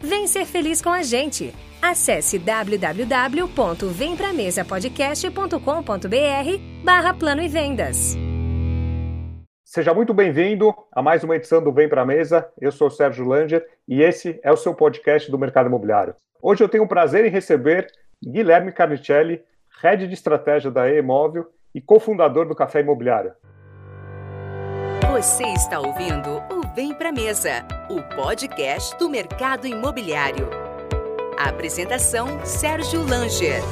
Vem ser feliz com a gente. Acesse www.vempramesapodcast.com.br barra Plano e Vendas. Seja muito bem-vindo a mais uma edição do Vem Pra Mesa. Eu sou o Sérgio Langer e esse é o seu podcast do mercado imobiliário. Hoje eu tenho o prazer em receber Guilherme Carnicelli, Head de Estratégia da E-Imóvel e cofundador do Café Imobiliário. Você está ouvindo o Vem Pra Mesa, o podcast do mercado imobiliário. A apresentação: Sérgio Langer.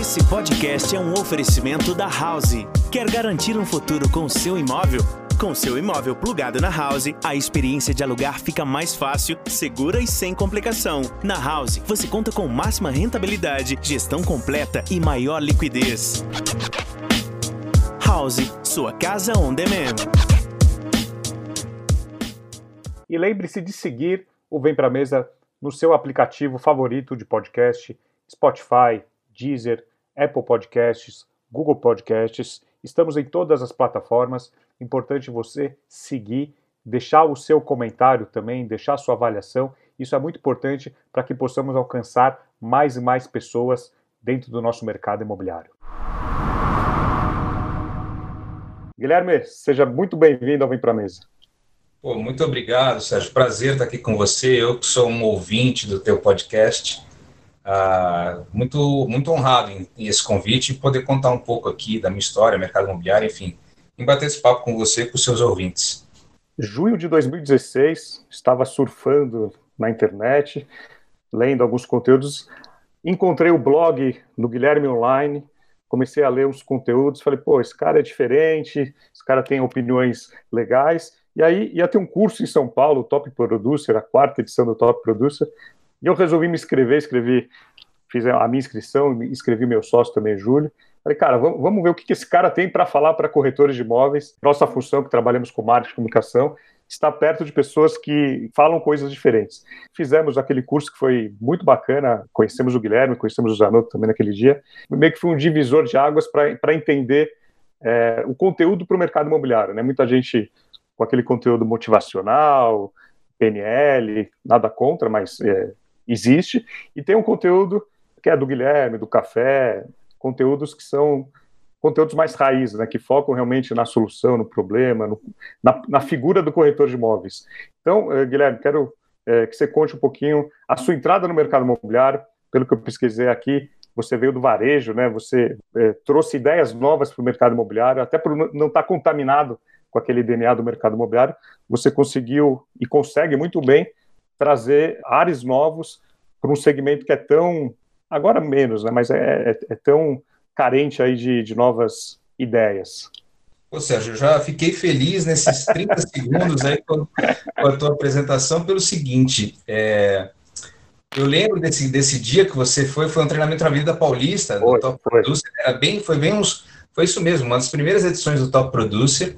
Esse podcast é um oferecimento da House. Quer garantir um futuro com seu imóvel? Com seu imóvel plugado na House, a experiência de alugar fica mais fácil, segura e sem complicação. Na House, você conta com máxima rentabilidade, gestão completa e maior liquidez. House, sua casa on demand. E lembre-se de seguir o Vem Pra Mesa no seu aplicativo favorito de podcast, Spotify, Deezer, Apple Podcasts, Google Podcasts. Estamos em todas as plataformas. Importante você seguir, deixar o seu comentário também, deixar a sua avaliação. Isso é muito importante para que possamos alcançar mais e mais pessoas dentro do nosso mercado imobiliário. Guilherme, seja muito bem-vindo ao Vem Pra Mesa. Pô, muito obrigado, Sérgio. Prazer estar aqui com você. Eu que sou um ouvinte do teu podcast. Ah, muito, muito honrado em, em, esse convite e poder contar um pouco aqui da minha história, mercado imobiliário, enfim, em bater esse papo com você e com seus ouvintes. Junho de 2016, estava surfando na internet, lendo alguns conteúdos, encontrei o blog do Guilherme Online, comecei a ler uns conteúdos, falei, pô, esse cara é diferente, esse cara tem opiniões legais, e aí ia ter um curso em São Paulo, Top Producer, a quarta edição do Top Producer, e eu resolvi me inscrever, escrevi, fiz a minha inscrição, escrevi meu sócio também, Júlio. Falei, cara, vamos, vamos ver o que, esse cara tem para falar para corretores de imóveis. Nossa função, que trabalhamos com marketing e comunicação, está perto de pessoas que falam coisas diferentes. Fizemos aquele curso que foi muito bacana, conhecemos o Guilherme, conhecemos o Zanotto também naquele dia. Meio que foi um divisor de águas para entender é, o conteúdo para o mercado imobiliário. Né? Muita gente com aquele conteúdo motivacional, PNL, nada contra, mas é, existe, e tem um conteúdo que é do Guilherme, do Café, conteúdos que são conteúdos mais raiz, né, que focam realmente na solução, no problema, no, na, na, figura do corretor de imóveis. Então, eh, Guilherme, quero eh, que você conte um pouquinho a sua entrada no mercado imobiliário, pelo que eu pesquisei aqui, você veio do varejo, né, você eh, trouxe ideias novas para o mercado imobiliário, até por não estar tá contaminado com aquele DNA do mercado imobiliário, você conseguiu e consegue muito bem trazer ares novos para um segmento que é tão, agora menos, né, mas é, é, é tão carente aí de, de novas ideias. Ô Sérgio, eu já fiquei feliz nesses 30 segundos aí com, com, a tua apresentação pelo seguinte, é, eu lembro desse, desse dia que você foi, foi um treinamento na Avenida Paulista, foi, Top foi. Producer, era bem, foi bem uns, foi isso mesmo, uma das primeiras edições do Top Producer,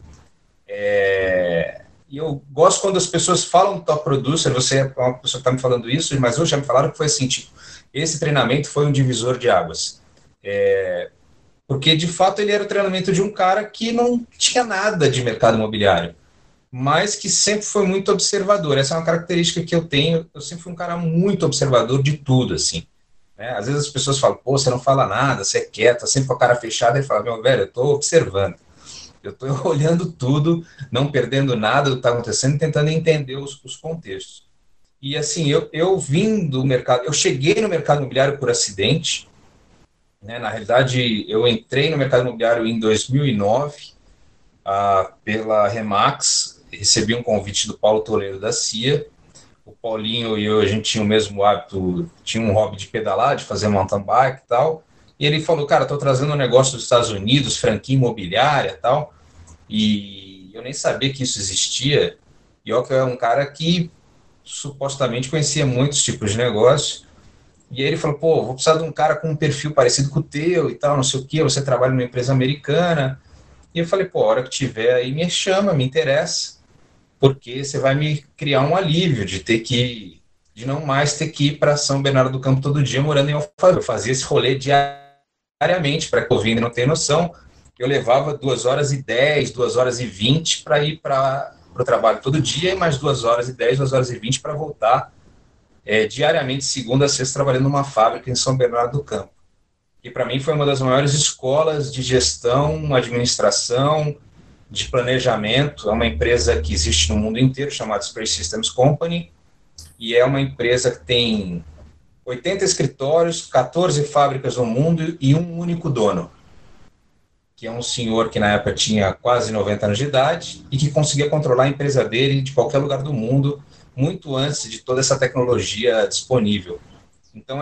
é, e eu gosto quando as pessoas falam top producer, você é uma pessoa que está me falando isso, mas hoje já me falaram que foi assim, tipo, esse treinamento foi um divisor de águas. É, porque, de fato, ele era o treinamento de um cara que não tinha nada de mercado imobiliário, mas que sempre foi muito observador. Essa é uma característica que eu tenho, eu sempre fui um cara muito observador de tudo, assim. Né? Às vezes as pessoas falam, pô, você não fala nada, você é quieto, sempre com a cara fechada, e fala, meu velho, eu estou observando. Eu estou olhando tudo, não perdendo nada do que está acontecendo, tentando entender os, os, contextos. E assim, eu, eu vim do mercado, eu cheguei no mercado imobiliário por acidente. Né? Na realidade, eu entrei no mercado imobiliário em 2009 ah, pela Remax, recebi um convite do Paulo Toledo da CIA. O Paulinho e eu, a gente tinha o mesmo hábito, tinha um hobby de pedalar, de fazer mountain bike e tal. E ele falou, cara, estou trazendo um negócio dos Estados Unidos, franquia imobiliária e tal. E eu nem sabia que isso existia. E que é um cara que supostamente conhecia muitos tipos de negócios. E aí ele falou, pô, vou precisar de um cara com um perfil parecido com o teu e tal, não sei o quê, você trabalha numa empresa americana. E eu falei, pô, a hora que tiver aí, me chama, me interessa, porque você vai me criar um alívio de ter que, de não mais ter que ir para São Bernardo do Campo todo dia morando em Alphaville. Eu fazia esse rolê diariamente, para que o não tenha noção, eu levava duas horas e dez, duas horas e vinte para ir para o trabalho todo dia e mais duas horas e dez, duas horas e vinte para voltar é, diariamente, segunda a sexta, trabalhando numa fábrica em São Bernardo do Campo. E para mim foi uma das maiores escolas de gestão, administração, de planejamento. É uma empresa que existe no mundo inteiro, chamada Space Systems Company, e é uma empresa que tem 80 escritórios, 14 fábricas no mundo e um único dono que é um senhor que na época tinha quase 90 anos de idade e que conseguia controlar a empresa dele de qualquer lugar do mundo, muito antes de toda essa tecnologia disponível. Então,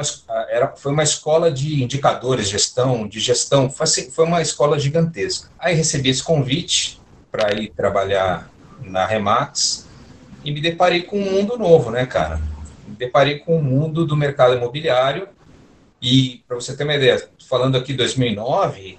era, foi uma escola de indicadores, gestão, de gestão, foi, uma escola gigantesca. Aí recebi esse convite para ir trabalhar na Remax e me deparei com um mundo novo, né, cara? Me deparei com o mundo do mercado imobiliário e, para você ter uma ideia, falando aqui 2009,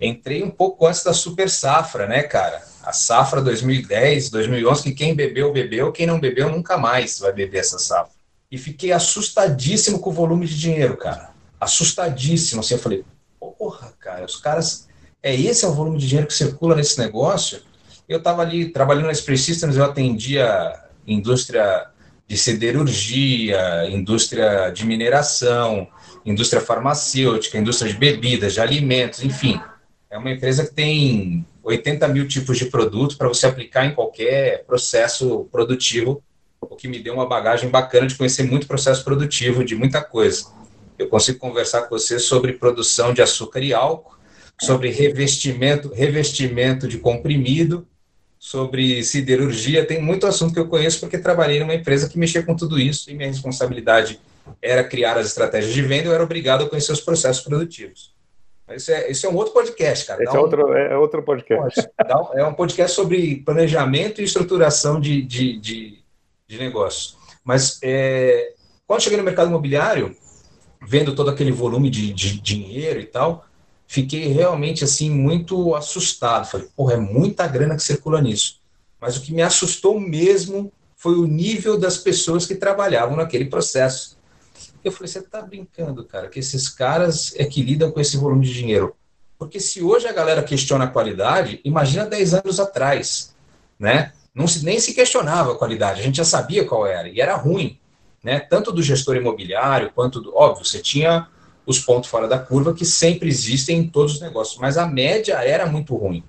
entrei um pouco antes da super safra, né, cara? A safra 2010, 2011, que quem bebeu, bebeu, quem não bebeu, nunca mais vai beber essa safra. E fiquei assustadíssimo com o volume de dinheiro, cara. Assustadíssimo. Assim, eu falei, porra, cara, os caras. É esse é o volume de dinheiro que circula nesse negócio? Eu estava ali trabalhando na Express Systems, eu atendia indústria de siderurgia, indústria de mineração, indústria farmacêutica, indústria de bebidas, de alimentos, enfim é uma empresa que tem 80 mil tipos de produto para você aplicar em qualquer processo produtivo, o que me deu uma bagagem bacana de conhecer muito processo produtivo de muita coisa. Eu consigo conversar com você sobre produção de açúcar e álcool, sobre revestimento, revestimento de comprimido, sobre siderurgia, tem muito assunto que eu conheço porque trabalhei numa empresa que mexia com tudo isso e minha responsabilidade era criar as estratégias de venda, eu era obrigado a conhecer os processos produtivos. Isso é, isso é um outro podcast, cara. Esse é, um, outro, é outro podcast. é um podcast sobre planejamento e estruturação de, de, de, de negócios. Mas é, quando cheguei no mercado imobiliário, vendo todo aquele volume de, de dinheiro e tal, fiquei realmente assim muito assustado. Falei, porra, é muita grana que circula nisso. Mas o que me assustou mesmo foi o nível das pessoas que trabalhavam naquele processo. Eu falei, você está brincando, cara, que esses caras é que lidam com esse volume de dinheiro. Porque se hoje a galera questiona a qualidade, imagina 10 anos atrás, né? Não se, nem se questionava a qualidade, a gente já sabia qual era, e era ruim, né? Tanto do gestor imobiliário, quanto do... Óbvio, você tinha os pontos fora da curva que sempre existem em todos os negócios, mas a média era muito ruim,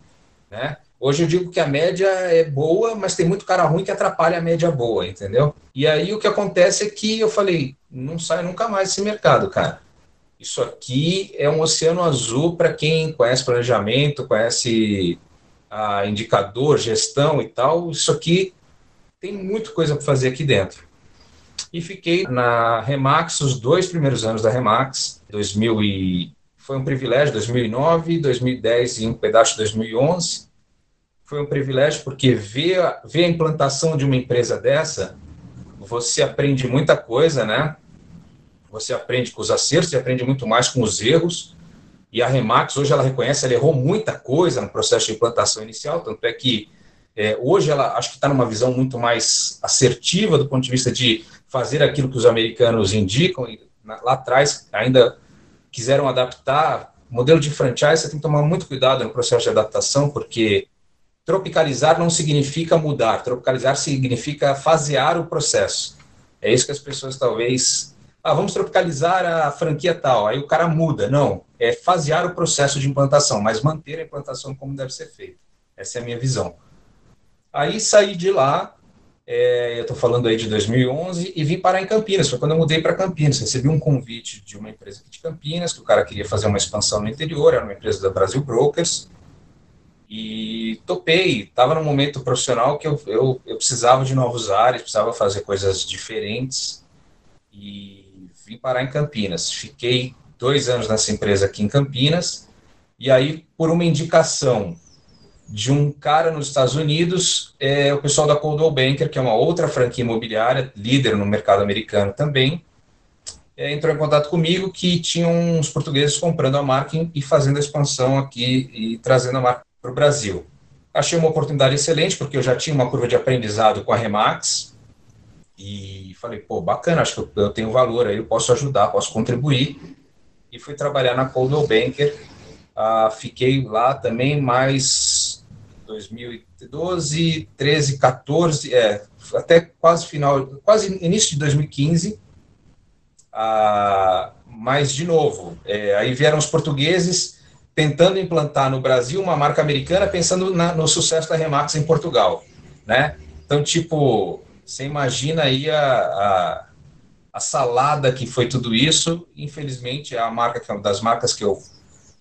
né? Hoje eu digo que a média é boa, mas tem muito cara ruim que atrapalha a média boa, entendeu? E aí o que acontece é que eu falei, não sai nunca mais esse mercado, cara. Isso aqui é um oceano azul para quem conhece planejamento, conhece a indicador, gestão e tal. Isso aqui tem muita coisa para fazer aqui dentro. E fiquei na Remax os dois primeiros anos da Remax, 2000 e foi um privilégio, 2009, 2010 e um pedaço de 2011 foi um privilégio porque ver, ver a implantação de uma empresa dessa, você aprende muita coisa, né? Você aprende com os acertos, você aprende muito mais com os erros. E a Remax, hoje, ela reconhece, ela errou muita coisa no processo de implantação inicial, tanto é que é, hoje ela acho que está numa visão muito mais assertiva do ponto de vista de fazer aquilo que os americanos indicam. E, lá atrás, ainda quiseram adaptar. Modelo de franchise, você tem que tomar muito cuidado no processo de adaptação, porque Tropicalizar não significa mudar, tropicalizar significa fasear o processo. É isso que as pessoas talvez. Ah, vamos tropicalizar a franquia tal, aí o cara muda. Não, é fasear o processo de implantação, mas manter a implantação como deve ser feita. Essa é a minha visão. Aí saí de lá é, eu estou falando aí de 2011, e vim parar em Campinas. Foi quando eu mudei para Campinas. Recebi um convite de uma empresa aqui de Campinas, que o cara queria fazer uma expansão no interior, era uma empresa da Brasil Brokers. E topei. Estava num momento profissional que eu, eu, eu precisava de novos ares, precisava fazer coisas diferentes. E vim parar em Campinas. Fiquei dois anos nessa empresa aqui em Campinas. E aí, por uma indicação de um cara nos Estados Unidos, é, o pessoal da Coldwell Banker, que é uma outra franquia imobiliária, líder no mercado americano também, é, entrou em contato comigo que tinham uns portugueses comprando a marca e fazendo a expansão aqui e trazendo a marca para o Brasil. Achei uma oportunidade excelente, porque eu já tinha uma curva de aprendizado com a Remax, e falei, pô, bacana, acho que eu tenho valor aí, eu posso ajudar, posso contribuir, e fui trabalhar na Coldwell Banker, ah, fiquei lá também mais 2012, 13, 14, é, até quase final, quase início de 2015. Ah, mas, de novo, é, aí vieram os portugueses tentando implantar no Brasil uma marca americana, pensando na, no sucesso da Remax em Portugal, né? Então, tipo, você imagina aí a, a, a salada que foi tudo isso. Infelizmente, a marca é das marcas que eu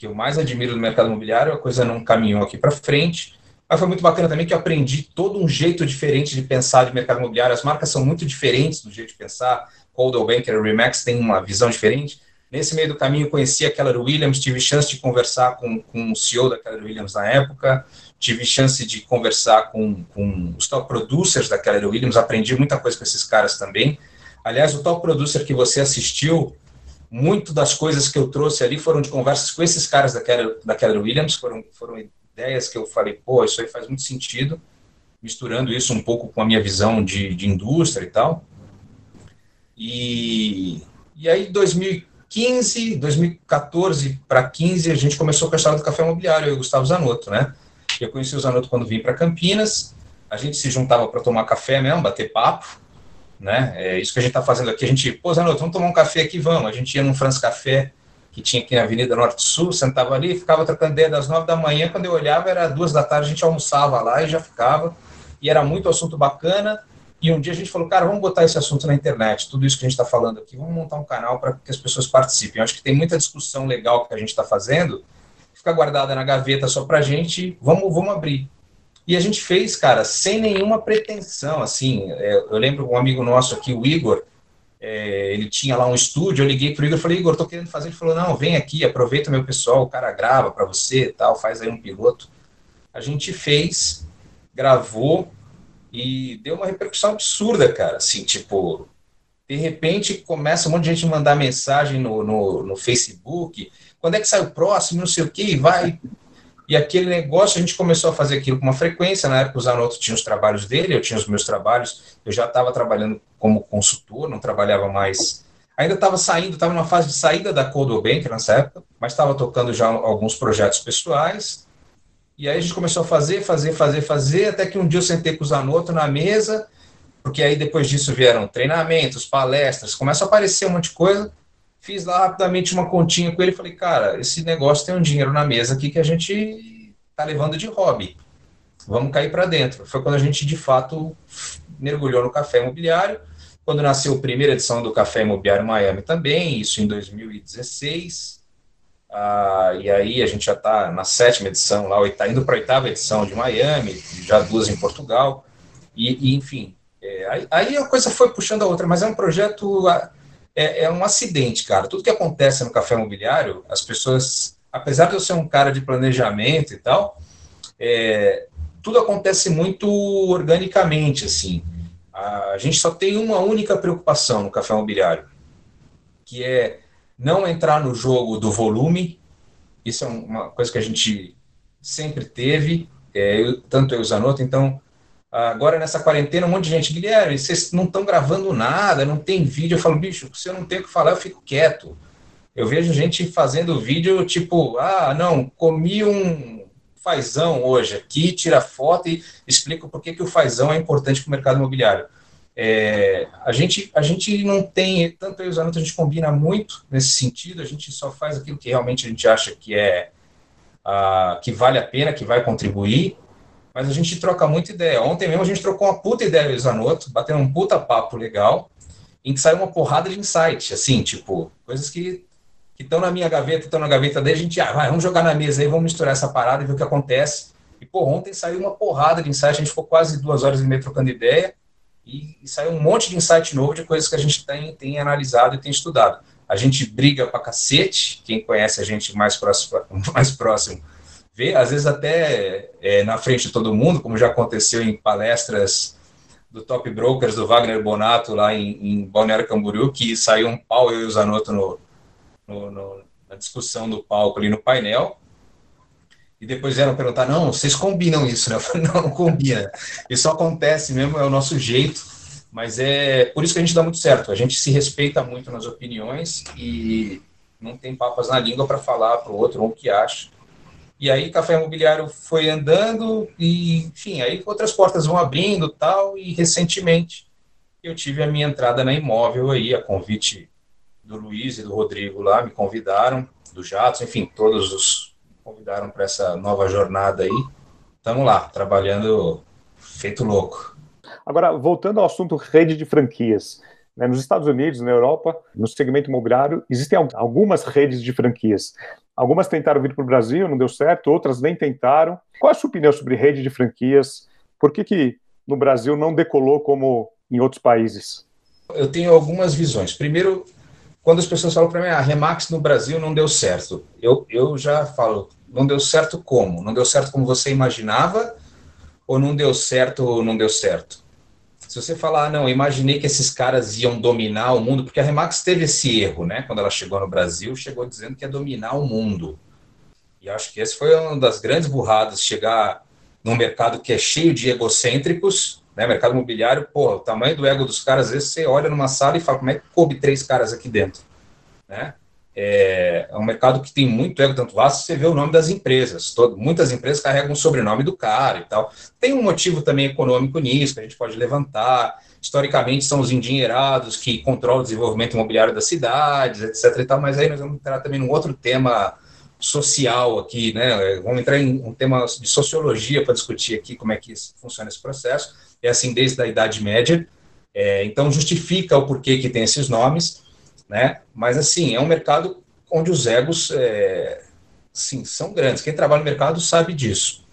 que eu mais admiro no mercado imobiliário, a coisa não caminhou aqui para frente. Mas foi muito bacana também que eu aprendi todo um jeito diferente de pensar de mercado imobiliário. As marcas são muito diferentes do jeito de pensar. Coldwell Banker Remax têm uma visão diferente. Nesse meio do caminho, conheci a Keller Williams, tive chance de conversar com, com o CEO da Keller Williams na época, tive chance de conversar com, com os top producers da Keller Williams, aprendi muita coisa com esses caras também. Aliás, o top producer que você assistiu, muito das coisas que eu trouxe ali foram de conversas com esses caras da Keller, da Keller Williams, foram, foram ideias que eu falei, pô, isso aí faz muito sentido, misturando isso um pouco com a minha visão de, de indústria e tal. E, e aí, 2015, 2014 para 15, a gente começou com a história do café imobiliário, eu e o Gustavo Zanotto, né? Eu conheci o Zanotto quando vim para Campinas, a gente se juntava para tomar café mesmo, bater papo, né? É isso que a gente está fazendo aqui. A gente, pô, Zanotto, vamos tomar um café aqui, vamos. A gente ia num France Café, que tinha aqui na Avenida Norte Sul, sentava ali, ficava trocando ideia das nove da manhã, quando eu olhava era duas da tarde, a gente almoçava lá e já ficava, e era muito assunto bacana, e um dia a gente falou, cara, vamos botar esse assunto na internet, tudo isso que a gente está falando aqui, vamos montar um canal para que as pessoas participem. Eu acho que tem muita discussão legal que a gente está fazendo, fica guardada na gaveta só para a gente, vamos, vamos abrir. E a gente fez, cara, sem nenhuma pretensão, assim, é, eu lembro um amigo nosso aqui, o Igor, é, ele tinha lá um estúdio, eu liguei pro Igor e falei, Igor, tô querendo fazer. Ele falou, não, vem aqui, aproveita meu pessoal, o cara grava para você tal, faz aí um piloto. A gente fez, gravou e deu uma repercussão absurda, cara. Assim, tipo, de repente começa um monte de gente mandar mensagem no, no, no Facebook, quando é que sai o próximo, não sei o que, vai e aquele negócio, a gente começou a fazer aquilo com uma frequência. Na época, o Zanotto tinha os trabalhos dele, eu tinha os meus trabalhos. Eu já estava trabalhando como consultor, não trabalhava mais. Ainda estava saindo, estava numa fase de saída da Coldwell Banker nessa época, mas estava tocando já alguns projetos pessoais. E aí a gente começou a fazer, fazer, fazer, fazer, até que um dia eu sentei com o Zanotto na mesa, porque aí depois disso vieram treinamentos, palestras, começa a aparecer um monte de coisa. Fiz lá rapidamente uma continha com ele e falei, cara, esse negócio tem um dinheiro na mesa aqui que a gente tá levando de hobby. Vamos cair para dentro. Foi quando a gente, de fato, mergulhou no café imobiliário. Quando nasceu a primeira edição do Café Imobiliário Miami também, isso em 2016. Ah, e aí a gente já está na sétima edição, lá indo para a oitava edição de Miami, já duas em Portugal. E, e enfim, é, aí, aí, a coisa foi puxando a outra, mas é um projeto é, é um acidente, cara. Tudo que acontece no café imobiliário, as pessoas, apesar de eu ser um cara de planejamento e tal, é, tudo acontece muito organicamente, assim. A gente só tem uma única preocupação no café imobiliário, que é não entrar no jogo do volume. Isso é uma coisa que a gente sempre teve, é, eu, tanto eu e o Zanotto, então Agora, nessa quarentena, um monte de gente, Guilherme, vocês não estão gravando nada, não tem vídeo. Eu falo, bicho, se eu não tenho o que falar, eu fico quieto. Eu vejo gente fazendo vídeo tipo, ah, não, comi um fazão hoje aqui, tira foto e explica por que, que o fazão é importante para o mercado imobiliário. É, a, gente, a gente não tem, tanto eu e o Zanotto, a gente combina muito nesse sentido, a gente só faz aquilo que realmente a gente acha que é, uh, que vale a pena, que vai contribuir, mas a gente troca muita ideia. Ontem mesmo a gente trocou uma puta ideia, o Zanotto, batendo um puta papo legal, em que saiu uma porrada de insight, assim, tipo, coisas que estão na minha gaveta, estão na gaveta dele, a gente, ah, vai, vamos jogar na mesa aí, vamos misturar essa parada e ver o que acontece. E, pô, ontem saiu uma porrada de insight, a gente ficou quase duas horas e meia trocando ideia, e, e saiu um monte de insight novo de coisas que a gente tem, tem analisado e tem estudado. A gente briga pra cacete, quem conhece a gente mais próximo, mais próximo vê, às vezes até é, na frente de todo mundo, como já aconteceu em palestras do Top Brokers, do Wagner Bonato, lá em, em Balneário Camboriú, que saiu um pau, eu e o Zanotto, no, no, no, na discussão do palco ali no painel, e depois vieram perguntar, não, vocês combinam isso, né? Eu falei, não, não combina. Isso acontece mesmo, é o nosso jeito, mas é por isso que a gente dá muito certo. A gente se respeita muito nas opiniões e não tem papas na língua para falar para o outro o que acha. E aí Café Imobiliário foi andando e, enfim, aí outras portas vão abrindo tal, e recentemente eu tive a minha entrada na imóvel aí, a convite do Luiz e do Rodrigo lá, me convidaram, do Jatos, enfim, todos os convidaram para essa nova jornada aí. Estamos lá, trabalhando feito louco. Agora, voltando ao assunto rede de franquias, né, nos Estados Unidos, na Europa, no segmento imobiliário, existem algumas redes de franquias. Algumas tentaram vir para o Brasil, não deu certo, outras nem tentaram. Qual é a sua opinião sobre rede de franquias? Por que, que no Brasil não decolou como em outros países? Eu tenho algumas visões. Primeiro, quando as pessoas falam para mim, a ah, Remax no Brasil não deu certo, eu, eu já falo, não deu certo como? Não deu certo como você imaginava? Ou não deu certo ou não deu certo? Se você falar, ah, não, imaginei que esses caras iam dominar o mundo, porque a Remax teve esse erro, né? Quando ela chegou no Brasil, chegou dizendo que ia dominar o mundo. E acho que esse foi uma das grandes burradas, chegar num mercado que é cheio de egocêntricos, né? Mercado imobiliário, pô, o tamanho do ego dos caras, às vezes você olha numa sala e fala, como é que coube três caras aqui dentro, né? É, é, um mercado que tem muito ego, tanto vasto, você vê o nome das empresas. Todo, muitas empresas carregam o sobrenome do cara e tal. Tem um motivo também econômico nisso, que a gente pode levantar. Historicamente, são os endinheirados que controlam o desenvolvimento imobiliário das cidades, etc. E tal, mas aí nós vamos entrar também num outro tema social aqui, né? Vamos entrar em um tema de sociologia para discutir aqui como é que funciona esse processo. É assim desde a Idade Média. É, então, justifica o porquê que tem esses nomes né? Mas assim, é um mercado onde os egos, é, sim, são grandes. Quem trabalha no mercado sabe disso.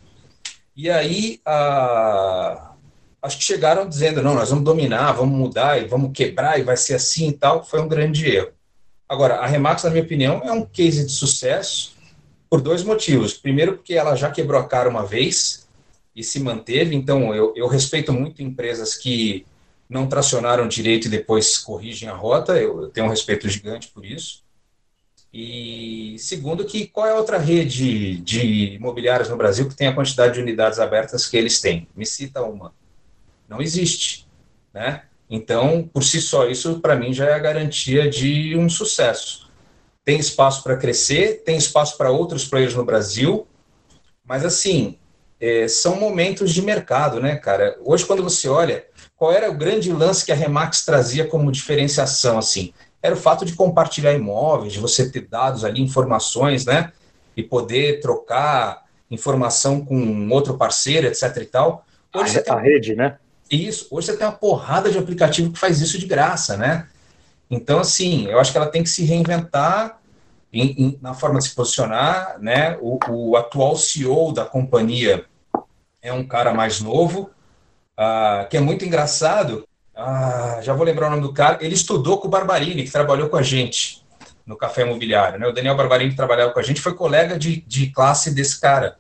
E aí, a, acho que chegaram dizendo, não, nós vamos dominar, vamos mudar e vamos quebrar e vai ser assim e tal. Foi um grande erro. Agora, a Remax, na minha opinião, é um case de sucesso por dois motivos. Primeiro, porque ela já quebrou a cara uma vez e se manteve. Então, eu, eu respeito muito empresas que não tracionaram direito e depois corrigem a rota, eu, eu tenho um respeito gigante por isso. E segundo, que qual é a outra rede de imobiliários no Brasil que tem a quantidade de unidades abertas que eles têm? Me cita uma. Não existe, né? Então, por si só, isso para mim já é a garantia de um sucesso. Tem espaço para crescer, tem espaço para outros players no Brasil, mas assim, é, são momentos de mercado, né, cara? Hoje, quando você olha, qual era o grande lance que a Remax trazia como diferenciação, assim? Era o fato de compartilhar imóveis, de você ter dados ali, informações, né? E poder trocar informação com outro parceiro, etc e tal. Hoje a, a rede, né? Isso. Hoje você tem uma porrada de aplicativo que faz isso de graça, né? Então, assim, eu acho que ela tem que se reinventar em, em, na forma de se posicionar, né? O, o, atual CEO da companhia é um cara mais novo, ah, que é muito engraçado. Ah, já vou lembrar o nome do cara. Ele estudou com o Barbarini, que trabalhou com a gente no Café Imobiliário. Né? O Daniel Barbarini, que trabalhava com a gente, foi colega de, de classe desse cara.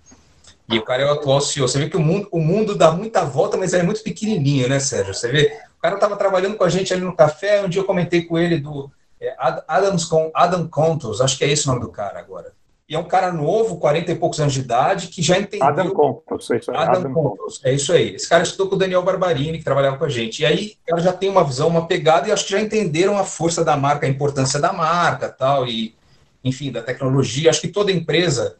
E o cara é o atual CEO. Você vê que o mundo, o mundo dá muita volta, mas é muito pequenininho, né, Sérgio? Você vê, o cara estava trabalhando com a gente ali no café. Um dia eu comentei com ele do é, Adams, Adam Contos, acho que é esse o nome do cara agora. E é um cara novo, 40 e poucos anos de idade, que já entendeu. Adam Contos, é isso aí. Adam, Adam Contos, é isso aí. Esse cara estudou com o Daniel Barbarini, que trabalhava com a gente. E aí, ela já tem uma visão, uma pegada, e acho que já entenderam a força da marca, a importância da marca, tal, e, enfim, da tecnologia. Acho que toda empresa,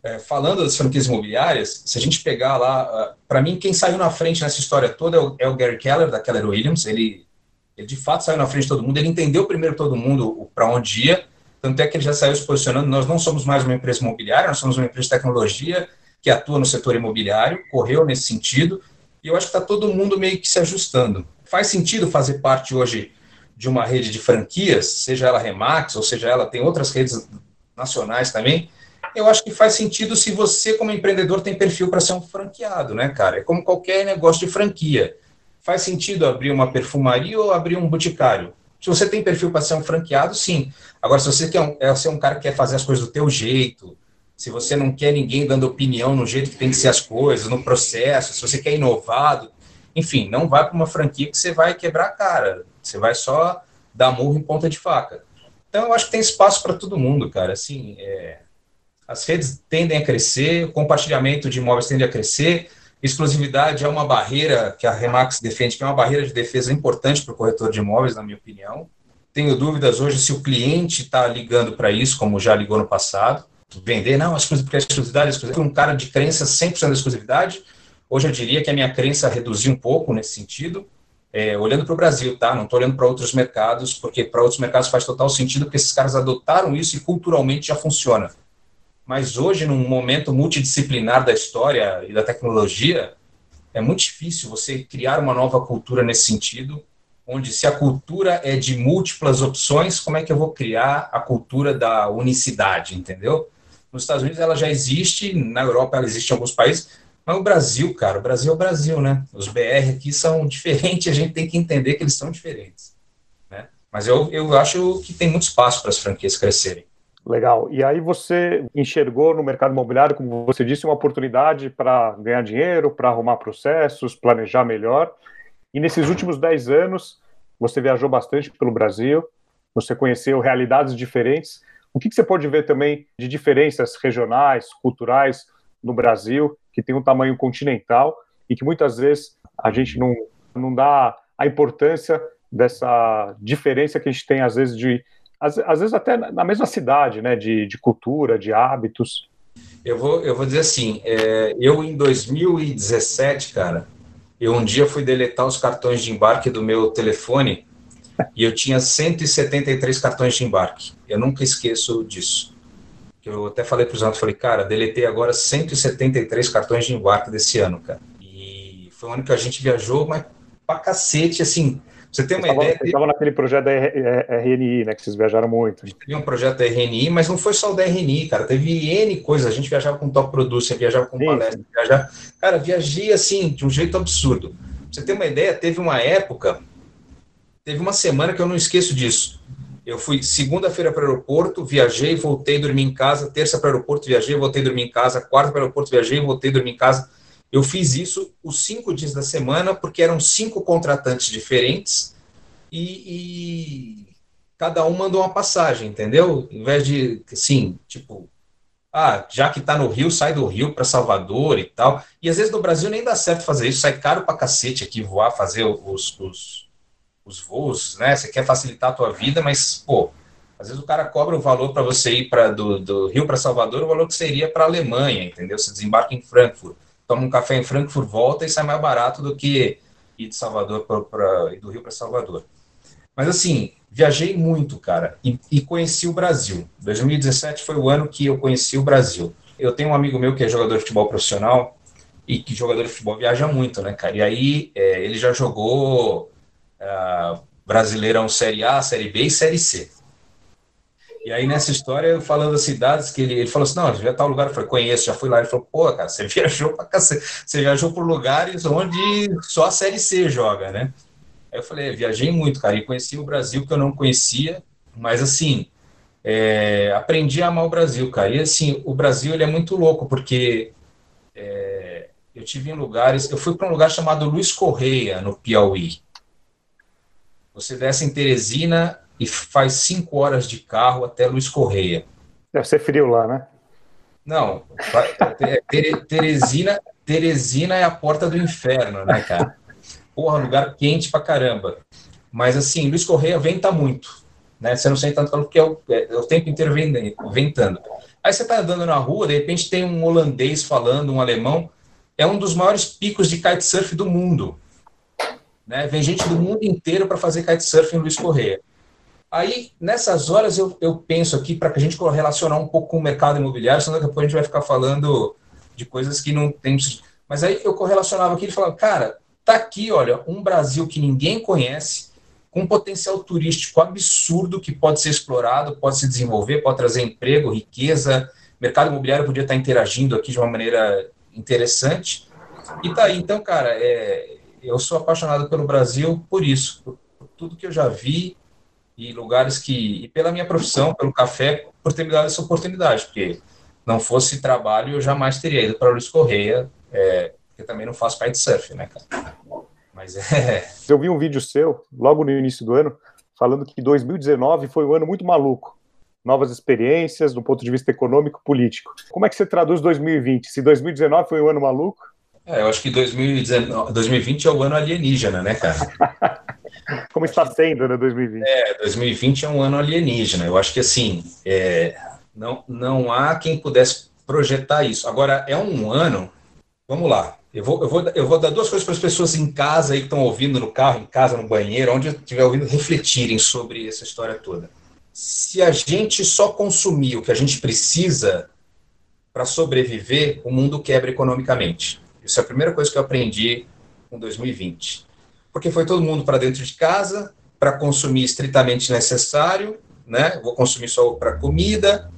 é, falando das franquias imobiliárias, se a gente pegar lá, para mim, quem saiu na frente nessa história toda é o, é o Gary Keller, da Keller Williams. Ele, ele, de fato, saiu na frente de todo mundo, ele entendeu primeiro todo mundo para onde ia tanto é que ele já saiu se posicionando. Nós não somos mais uma empresa imobiliária, nós somos uma empresa de tecnologia que atua no setor imobiliário, correu nesse sentido, e eu acho que está todo mundo meio que se ajustando. Faz sentido fazer parte hoje de uma rede de franquias, seja ela Remax, ou seja ela tem outras redes nacionais também, eu acho que faz sentido se você, como empreendedor, tem perfil para ser um franqueado, né, cara? É como qualquer negócio de franquia. Faz sentido abrir uma perfumaria ou abrir um boticário? Se você tem perfil para ser um franqueado, sim. Agora, se você quer um, é ser um cara que quer fazer as coisas do teu jeito, se você não quer ninguém dando opinião no jeito que tem que ser as coisas, no processo, se você quer inovado, enfim, não vai para uma franquia que você vai quebrar a cara. Você vai só dar murro em ponta de faca. Então, eu acho que tem espaço para todo mundo, cara. Assim, é, as redes tendem a crescer, o compartilhamento de imóveis tende a crescer, exclusividade é uma barreira que a Remax defende, que é uma barreira de defesa importante para o corretor de imóveis, na minha opinião. Tenho dúvidas hoje se o cliente está ligando para isso, como já ligou no passado. Vender, não, porque a exclusividade, a exclusividade, um cara de crença 100% da exclusividade. Hoje eu diria que a minha crença reduziu um pouco nesse sentido. É, olhando para o Brasil, tá? Não estou olhando para outros mercados, porque para outros mercados faz total sentido, porque esses caras adotaram isso e culturalmente já funciona. Mas hoje, num momento multidisciplinar da história e da tecnologia, é muito difícil você criar uma nova cultura nesse sentido, onde se a cultura é de múltiplas opções, como é que eu vou criar a cultura da unicidade, entendeu? Nos Estados Unidos ela já existe, na Europa ela existe em alguns países, mas o Brasil, cara, o Brasil é o Brasil, né? Os BR aqui são diferentes, a gente tem que entender que eles são diferentes. Né? Mas eu, eu acho que tem muito espaço para as franquias crescerem. Legal. E aí você enxergou no mercado imobiliário, como você disse, uma oportunidade para ganhar dinheiro, para arrumar processos, planejar melhor. E nesses últimos 10 anos, você viajou bastante pelo Brasil, você conheceu realidades diferentes. O que, que você pode ver também de diferenças regionais, culturais no Brasil, que tem um tamanho continental e que muitas vezes a gente não, não dá a importância dessa diferença que a gente tem, às vezes, de às, às vezes até na mesma cidade, né, de, de cultura, de hábitos. Eu vou, eu vou dizer assim, é, eu em 2017, cara, eu um dia fui deletar os cartões de embarque do meu telefone e eu tinha 173 cartões de embarque. Eu nunca esqueço disso. Eu até falei para os alunos, falei, cara, deletei agora 173 cartões de embarque desse ano, cara. E foi um ano que a gente viajou, mas pra cacete, assim, você tem uma ideia. Você estava naquele projeto da RNI, né? Que vocês viajaram muito. Teve um projeto da RNI, mas não foi só o da RNI, cara. Teve N coisas. A gente viajava com top producer, viajava com sim, palestra, viajava. Cara, viajei assim, de um jeito absurdo. Pra você ter uma ideia, teve uma época, teve uma semana que eu não esqueço disso. Eu fui segunda-feira para o aeroporto, viajei, voltei, dormi em casa. Terça para o aeroporto, viajei, voltei, dormi em casa. Quarta para o aeroporto, viajei, voltei, dormi em casa eu fiz isso os cinco dias da semana, porque eram cinco contratantes diferentes e, e cada um mandou uma passagem, entendeu? Em vez de, assim, tipo, ah, já que tá no Rio, sai do Rio para Salvador e tal. E às vezes no Brasil nem dá certo fazer isso, sai caro para cacete aqui voar, fazer os, os, os voos, né? Você quer facilitar a tua vida, mas, pô, às vezes o cara cobra o valor para você ir para do, do Rio para Salvador, o valor que seria para Alemanha, entendeu? Você desembarca em Frankfurt toma um café em Frankfurt, volta e sai mais barato do que ir de Salvador para do Rio para Salvador. Mas assim, viajei muito, cara, e, e, conheci o Brasil. 2017 foi o ano que eu conheci o Brasil. Eu tenho um amigo meu que é jogador de futebol profissional e que jogador de futebol viaja muito, né, cara? E aí é, ele já jogou uh, Brasileirão Série A, Série B e Série C. E aí, nessa história, falando das cidades, que ele, ele falou assim: não, já tá o lugar, eu falei, conheço, já fui lá. Ele falou, pô, cara, você viajou pra cacete, você viajou por lugares onde só a Série C joga, né? Aí eu falei, é, viajei muito, cara, e conheci o Brasil que eu não conhecia, mas assim, é, aprendi a amar o Brasil, cara. E assim, o Brasil ele é muito louco, porque é, eu tive em lugares, eu fui para um lugar chamado Luiz Correia, no Piauí. Você desce em Teresina, e faz cinco horas de carro até Luiz Correia. Deve ser frio lá, né? Não, Teresina, Teresina é a porta do inferno, né, cara? Porra, lugar quente pra caramba. Mas assim, Luiz Correia venta muito, né? Você não sente tanto calor porque é o, é, é o tempo inteiro ventando. Aí você tá andando na rua, de repente tem um holandês falando, um alemão. É um dos maiores picos de kitesurf do mundo. Né? Vem gente do mundo inteiro para fazer kitesurf em Luiz Correia. Aí, nessas horas, eu, eu penso aqui, para que a gente relacionar um pouco com o mercado imobiliário, senão daqui a pouco a gente vai ficar falando de coisas que não tem. Mas aí eu correlacionava aqui e falava, cara, tá aqui, olha, um Brasil que ninguém conhece, com um potencial turístico absurdo que pode ser explorado, pode se desenvolver, pode trazer emprego, riqueza. Mercado imobiliário podia estar interagindo aqui de uma maneira interessante. E tá aí, então, cara, é, eu sou apaixonado pelo Brasil por isso, por tudo que eu já vi e lugares que, e pela minha profissão, pelo café, por ter me dado essa oportunidade, porque não fosse trabalho, eu jamais teria ido para Luiz Correia, é, porque também não faço kitesurf, né, cara? Mas é. Eu vi um vídeo seu, logo no início do ano, falando que 2019 foi um ano muito maluco. Novas experiências do ponto de vista econômico político. Como é que você traduz 2020? Se 2019 foi um ano maluco? É, eu acho que 2019, 2020 é o ano alienígena, né, cara? Como está sendo, né, 2020? É, 2020 é um ano alienígena. Eu acho que, assim, é, não, não há quem pudesse projetar isso. Agora, é um ano, vamos lá, eu vou, eu vou, eu vou dar duas coisas para as pessoas em casa aí que estão ouvindo no carro, em casa, no banheiro, onde estiver ouvindo, refletirem sobre essa história toda. Se a gente só consumir o que a gente precisa para sobreviver, o mundo quebra economicamente. Isso é a primeira coisa que eu aprendi com 2020. Porque foi todo mundo para dentro de casa, para consumir estritamente necessário, né? Vou consumir só para comida,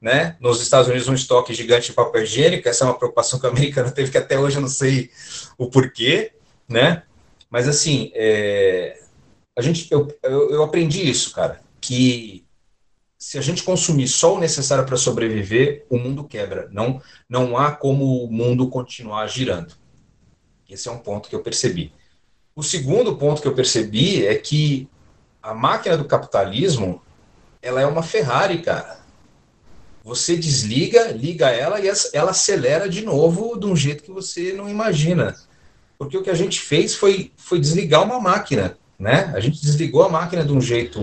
né? Nos Estados Unidos, um estoque gigante de papel higiênico, essa é uma preocupação que o americano teve, que até hoje eu não sei o porquê, né? Mas, assim, é... a gente, eu, eu, eu aprendi isso, cara, que se a gente consumir só o necessário para sobreviver, o mundo quebra. Não, não há como o mundo continuar girando. Esse é um ponto que eu percebi. O segundo ponto que eu percebi é que a máquina do capitalismo ela é uma Ferrari, cara. Você desliga, liga ela e ela acelera de novo de um jeito que você não imagina. Porque o que a gente fez foi, foi desligar uma máquina, né? A gente desligou a máquina de um jeito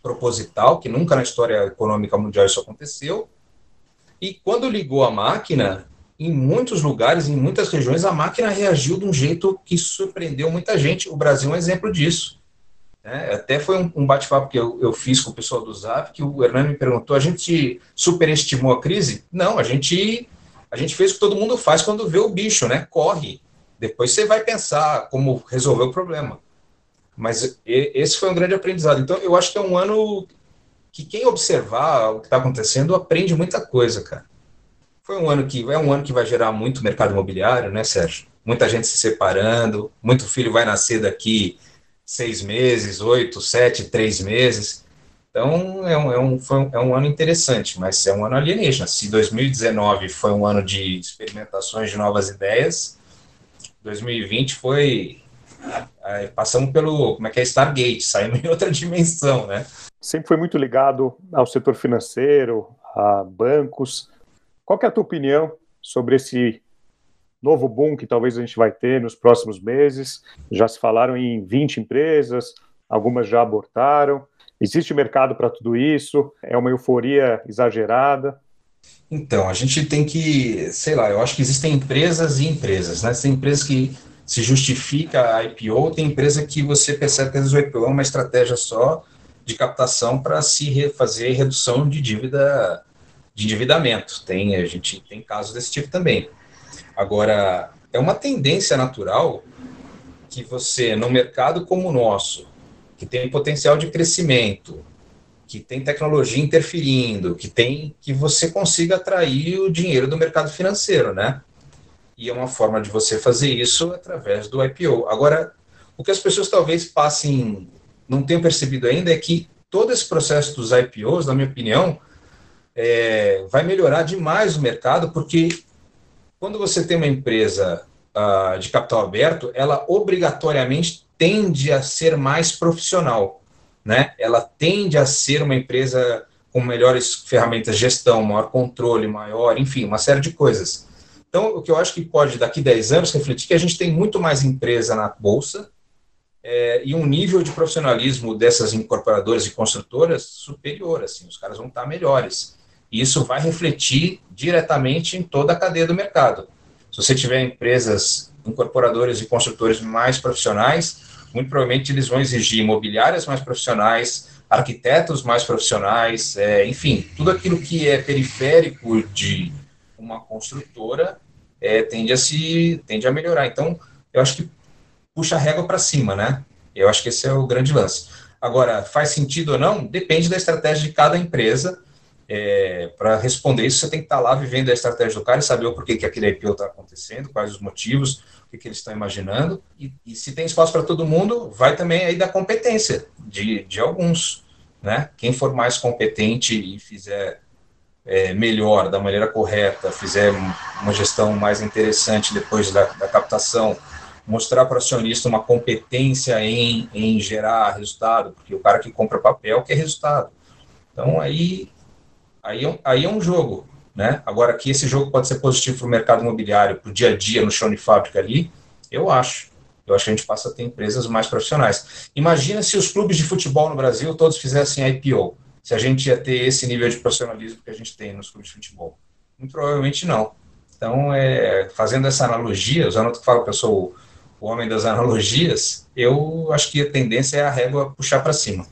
proposital, que nunca na história econômica mundial isso aconteceu. E quando ligou a máquina, em muitos lugares, em muitas regiões, a máquina reagiu de um jeito que surpreendeu muita gente. O Brasil é um exemplo disso. É, até foi um, um bate-papo que eu, eu, fiz com o pessoal do Zap, que o Hernani me perguntou: a gente superestimou a crise? Não, a gente, a gente fez o que todo mundo faz quando vê o bicho, né? Corre. Depois você vai pensar como resolver o problema. Mas esse foi um grande aprendizado. Então, eu acho que é um ano que quem observar o que está acontecendo aprende muita coisa, cara. Foi um ano que é um ano que vai gerar muito mercado imobiliário, né, Sérgio? Muita gente se separando, muito filho vai nascer daqui seis meses, oito, sete, três meses. Então, é um, é, um, foi um, é um ano interessante, mas é um ano alienígena. Se 2019 foi um ano de experimentações de novas ideias, 2020 foi. Passamos pelo. Como é que é? Stargate, saímos em outra dimensão, né? Sempre foi muito ligado ao setor financeiro, a bancos. Qual é a tua opinião sobre esse novo boom que talvez a gente vai ter nos próximos meses. Já se falaram em 20 empresas, algumas já abortaram. Existe mercado para tudo isso? É uma euforia exagerada? Então, a gente tem que, sei lá, eu acho que existem empresas e empresas, né? Tem empresas que se justifica a IPO, tem empresa que você percebe que o IPO é uma estratégia só de captação para se fazer redução de dívida, de endividamento. Tem, a gente tem casos desse tipo também. Agora, é uma tendência natural que você, no mercado como o nosso, que tem potencial de crescimento, que tem tecnologia interferindo, que tem que você consiga atrair o dinheiro do mercado financeiro, né? E é uma forma de você fazer isso através do IPO. Agora, o que as pessoas talvez passem, não tenham percebido ainda é que todo esse processo dos IPOs, na minha opinião, é, vai melhorar demais o mercado, porque quando você tem uma empresa uh, de capital aberto, ela obrigatoriamente tende a ser mais profissional, né? Ela tende a ser uma empresa com melhores ferramentas de gestão, maior controle, maior, enfim, uma série de coisas. Então, o que eu acho que pode, daqui 10 anos, refletir que a gente tem muito mais empresa na Bolsa é, e um nível de profissionalismo dessas incorporadoras e construtoras superior, assim, os caras vão estar melhores. E isso vai refletir diretamente em toda a cadeia do mercado. Se você tiver empresas, incorporadores e construtores mais profissionais, muito provavelmente eles vão exigir imobiliárias mais profissionais, arquitetos mais profissionais, é, enfim, tudo aquilo que é periférico de uma construtora é, tende a se tende a melhorar. Então, eu acho que puxa a régua para cima, né? Eu acho que esse é o grande lance. Agora, faz sentido ou não? Depende da estratégia de cada empresa. É, para responder isso, você tem que estar tá lá vivendo a estratégia do cara e saber o porquê que aquele IPO está acontecendo, quais os motivos, o que, que eles estão imaginando. E, e se tem espaço para todo mundo, vai também aí da competência de, de alguns. Né? Quem for mais competente e fizer é, melhor, da maneira correta, fizer uma gestão mais interessante depois da, da captação, mostrar para o acionista uma competência em, em gerar resultado, porque o cara que compra papel quer resultado. Então, aí, aí, é aí é um jogo. Né? Agora, que esse jogo pode ser positivo para o mercado imobiliário, para o dia a dia, no chão de fábrica ali, eu acho. Eu acho que a gente passa a ter empresas mais profissionais. Imagina se os clubes de futebol no Brasil todos fizessem IPO se a gente ia ter esse nível de profissionalismo que a gente tem nos clubes de futebol. Muito provavelmente não. Então, é, fazendo essa analogia, usando que falo que eu sou o, o homem das analogias, eu acho que a tendência é a régua puxar para cima.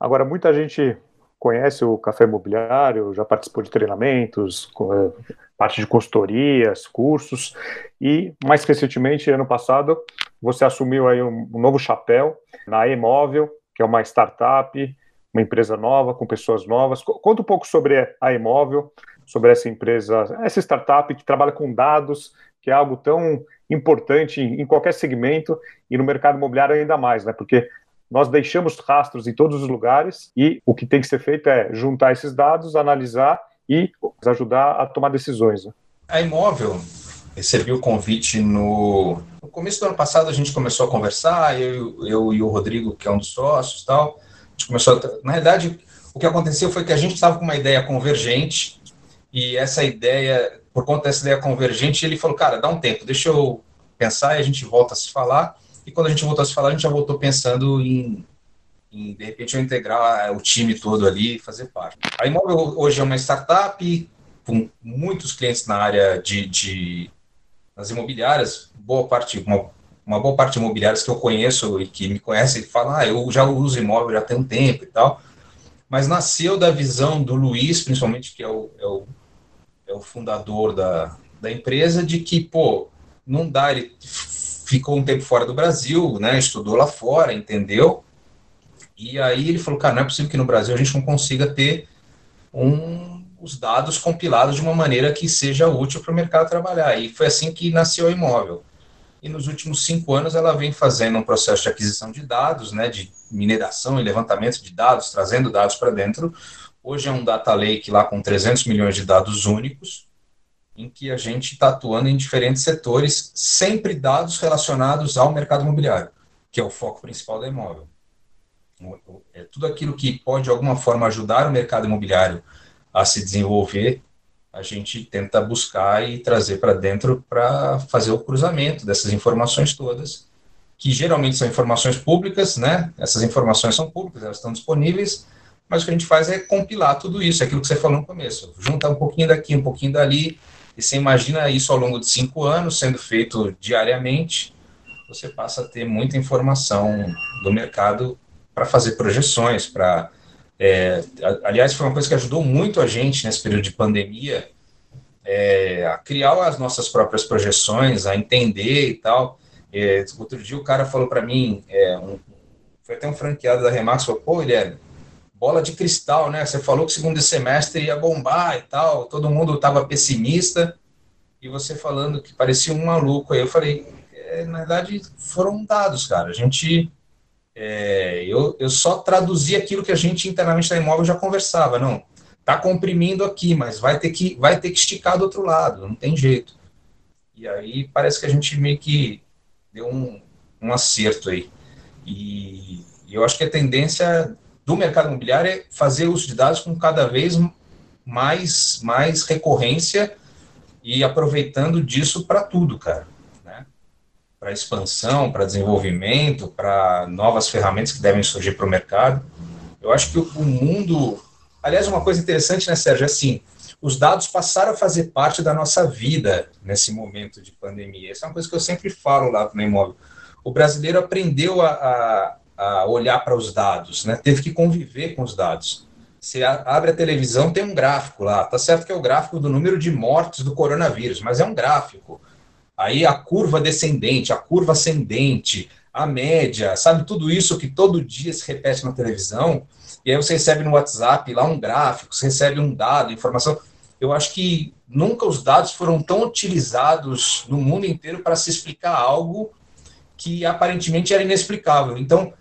Agora, muita gente conhece o café imobiliário, já participou de treinamentos, é, parte de consultorias, cursos, e mais recentemente, ano passado, você assumiu aí um, novo chapéu na Emóvel, que é uma startup, uma empresa nova, com pessoas novas. Conta um pouco sobre a Emóvel, sobre essa empresa, essa startup que trabalha com dados, que é algo tão importante em qualquer segmento e no mercado imobiliário ainda mais, né? Porque nós deixamos rastros em todos os lugares e o que tem que ser feito é juntar esses dados, analisar e ajudar a tomar decisões. Né? A Imóvel recebeu o convite no, no, começo do ano passado, a gente começou a conversar, eu, eu e o Rodrigo, que é um dos sócios tal, a gente começou a, na realidade, o que aconteceu foi que a gente estava com uma ideia convergente e essa ideia, por conta dessa ideia convergente, ele falou, cara, dá um tempo, deixa eu pensar e a gente volta a se falar e quando a gente voltou a se falar, a gente já voltou pensando em, em de repente, eu integrar o time todo ali e fazer parte. A Imóvel hoje é uma startup com muitos clientes na área de, de nas imobiliárias, boa parte, uma, uma boa parte de imobiliárias que eu conheço e que me conhecem falam, ah, eu já uso imóvel já tem um tempo e tal, mas nasceu da visão do Luiz, principalmente, que é o, é o, é o fundador da, da empresa, de que, pô, não dá, ele ficou um tempo fora do Brasil, né, estudou lá fora, entendeu? E aí ele falou, cara, não é possível que no Brasil a gente não consiga ter um, os dados compilados de uma maneira que seja útil para o mercado trabalhar. E foi assim que nasceu a Imóvel. E nos últimos cinco anos ela vem fazendo um processo de aquisição de dados, né, de mineração e levantamento de dados, trazendo dados para dentro. Hoje é um data lake lá com 300 milhões de dados únicos, em que a gente está atuando em diferentes setores, sempre dados relacionados ao mercado imobiliário, que é o foco principal da imóvel. É tudo aquilo que pode, de alguma forma, ajudar o mercado imobiliário a se desenvolver, a gente tenta buscar e trazer para dentro para fazer o cruzamento dessas informações todas, que geralmente são informações públicas, né? Essas informações são públicas, elas estão disponíveis, mas o que a gente faz é compilar tudo isso, é aquilo que você falou no começo, juntar um pouquinho daqui, um pouquinho dali, e você imagina isso ao longo de cinco anos, sendo feito diariamente, você passa a ter muita informação do mercado para fazer projeções, para. É, aliás, foi uma coisa que ajudou muito a gente nesse período de pandemia é, a criar as nossas próprias projeções, a entender e tal. É, outro dia o cara falou para mim, é, um, foi até um franqueado da Remax, falou, pô, Guilherme, bola de cristal, né? Você falou que o segundo semestre ia bombar e tal, todo mundo estava pessimista, e você falando que parecia um maluco. Aí eu falei, é, na verdade, foram dados, cara. A gente. É, eu, eu só traduzi aquilo que a gente internamente na imóvel já conversava. Não, tá comprimindo aqui, mas vai ter que, vai ter que esticar do outro lado, não tem jeito. E aí parece que a gente meio que deu um, um acerto aí. E, e eu acho que a tendência do mercado imobiliário é fazer uso de dados com cada vez mais, mais recorrência e aproveitando disso para tudo, cara. Né? Para expansão, para desenvolvimento, para novas ferramentas que devem surgir para o mercado. Eu acho que o mundo. Aliás, uma coisa interessante, né, Sérgio? É assim, os dados passaram a fazer parte da nossa vida nesse momento de pandemia. Essa é uma coisa que eu sempre falo lá no imóvel. O brasileiro aprendeu a, a a olhar para os dados, né? teve que conviver com os dados. Você abre a televisão, tem um gráfico lá. Tá certo que é o gráfico do número de mortes do coronavírus, mas é um gráfico. Aí a curva descendente, a curva ascendente, a média, sabe? Tudo isso que todo dia se repete na televisão. E aí você recebe no WhatsApp lá um gráfico, você recebe um dado, informação. Eu acho que nunca os dados foram tão utilizados no mundo inteiro para se explicar algo que aparentemente era inexplicável. Então,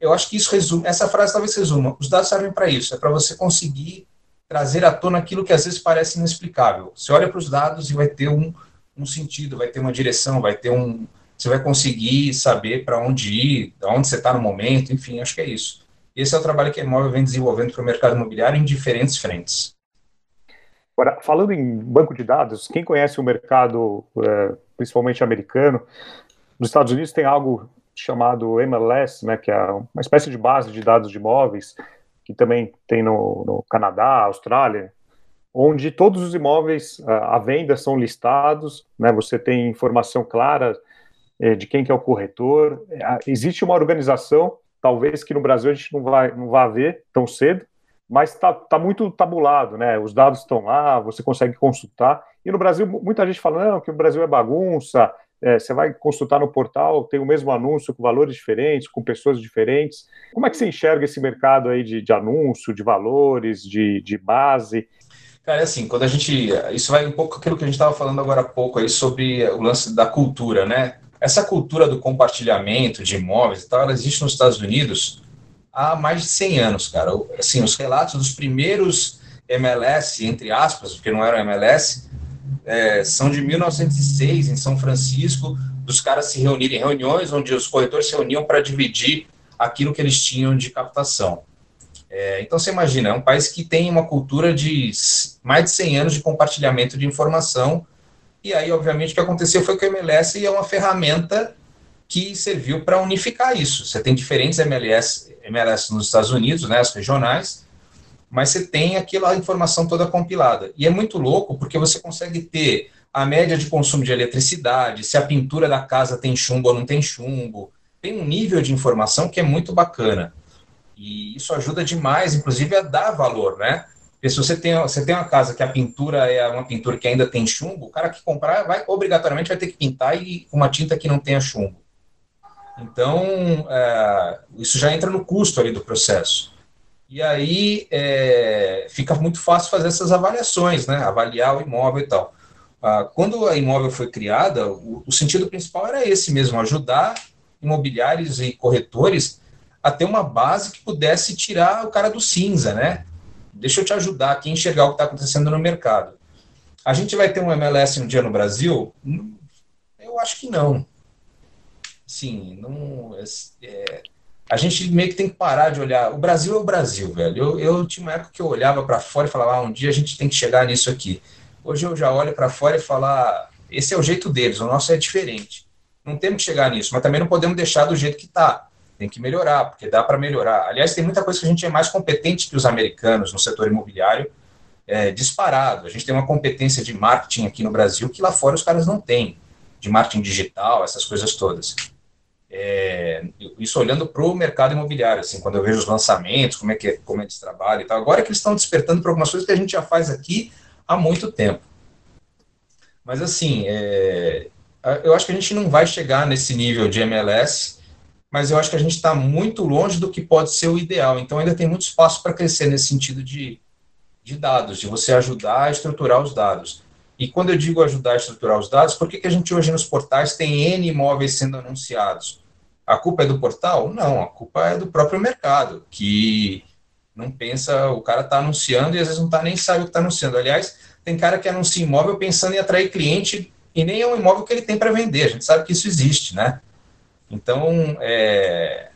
eu acho que isso resume, essa frase talvez resuma, os dados servem para isso, é para você conseguir trazer à tona aquilo que às vezes parece inexplicável. Você olha para os dados e vai ter um, um sentido, vai ter uma direção, vai ter um, você vai conseguir saber para onde ir, onde você está no momento, enfim, acho que é isso. Esse é o trabalho que a Imóvel vem desenvolvendo para o mercado imobiliário em diferentes frentes. Agora, falando em banco de dados, quem conhece o mercado, é, principalmente americano, nos Estados Unidos tem algo chamado MLS, né, que é uma espécie de base de dados de imóveis, que também tem no, no Canadá, Austrália, onde todos os imóveis à venda são listados, né, você tem informação clara é, de quem que é o corretor, existe uma organização, talvez que no Brasil a gente não vai, não vai ver tão cedo, mas está tá muito tabulado, né, os dados estão lá, você consegue consultar, e no Brasil muita gente fala, não, que o Brasil é bagunça, é, você vai consultar no portal, tem o mesmo anúncio com valores diferentes, com pessoas diferentes. Como é que você enxerga esse mercado aí de, de anúncio, de valores, de, de base? Cara, é assim, quando a gente. Isso vai um pouco aquilo que a gente estava falando agora há pouco aí sobre o lance da cultura, né? Essa cultura do compartilhamento de imóveis e tal, ela existe nos Estados Unidos há mais de 100 anos, cara. Assim, os relatos dos primeiros MLS, entre aspas, porque não eram MLS, é, são de 1906, em São Francisco, dos caras se reunirem em reuniões onde os corretores se reuniam para dividir aquilo que eles tinham de captação. É, então, você imagina, é um país que tem uma cultura de mais de 100 anos de compartilhamento de informação, e aí, obviamente, o que aconteceu foi que o MLS é uma ferramenta que serviu para unificar isso. Você tem diferentes MLS, MLS nos Estados Unidos, né, as regionais, mas você tem aquela informação toda compilada. E é muito louco porque você consegue ter a média de consumo de eletricidade, se a pintura da casa tem chumbo ou não tem chumbo. Tem um nível de informação que é muito bacana. E isso ajuda demais, inclusive, a dar valor, né? Porque se você tem, você tem uma casa que a pintura é uma pintura que ainda tem chumbo, o cara que comprar vai obrigatoriamente vai ter que pintar e uma tinta que não tenha chumbo. Então, é, isso já entra no custo ali do processo. E aí é, fica muito fácil fazer essas avaliações, né? Avaliar o imóvel e tal. Ah, quando a imóvel foi criada, o, o sentido principal era esse mesmo, ajudar imobiliários e corretores a ter uma base que pudesse tirar o cara do cinza, né? Deixa eu te ajudar aqui a enxergar o que está acontecendo no mercado. A gente vai ter um MLS um dia no Brasil? Hum, eu acho que não. Sim, não. É, a gente meio que tem que parar de olhar. O Brasil é o Brasil, velho. Eu, eu tinha uma época que eu olhava para fora e falava, ah, um dia a gente tem que chegar nisso aqui. Hoje eu já olho para fora e falar, ah, esse é o jeito deles, o nosso é diferente. Não temos que chegar nisso, mas também não podemos deixar do jeito que está tem que melhorar, porque dá para melhorar. Aliás, tem muita coisa que a gente é mais competente que os americanos no setor imobiliário, é, disparado. A gente tem uma competência de marketing aqui no Brasil que lá fora os caras não têm, de marketing digital, essas coisas todas. É, isso olhando para o mercado imobiliário, assim, quando eu vejo os lançamentos, como é que como eles trabalham e tal. Agora é que eles estão despertando para algumas coisas que a gente já faz aqui há muito tempo. Mas assim, é, eu acho que a gente não vai chegar nesse nível de MLS mas eu acho que a gente está muito longe do que pode ser o ideal. Então, ainda tem muito espaço para crescer nesse sentido de, de dados, de você ajudar a estruturar os dados. E quando eu digo ajudar a estruturar os dados, por que, que a gente hoje nos portais tem N imóveis sendo anunciados? A culpa é do portal? Não, a culpa é do próprio mercado, que não pensa, o cara está anunciando e às vezes não tá, nem sabe o que está anunciando. Aliás, tem cara que anuncia imóvel pensando em atrair cliente e nem é um imóvel que ele tem para vender. A gente sabe que isso existe, né? Então, é,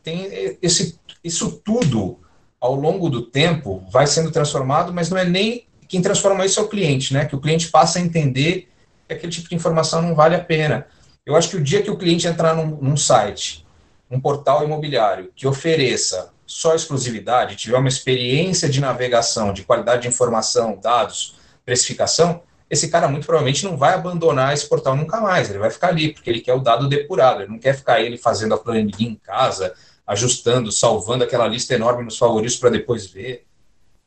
tem esse, isso tudo, ao longo do tempo, vai sendo transformado, mas não é nem quem transforma isso é o cliente, né? Que o cliente passa a entender que aquele tipo de informação não vale a pena. Eu acho que o dia que o cliente entrar num, num site, um portal imobiliário, que ofereça só exclusividade, tiver uma experiência de navegação, de qualidade de informação, dados, precificação, esse cara muito provavelmente não vai abandonar esse portal nunca mais, ele vai ficar ali, porque ele quer o dado depurado, ele não quer ficar ele fazendo a planilha em casa, ajustando, salvando aquela lista enorme nos favoritos para depois ver.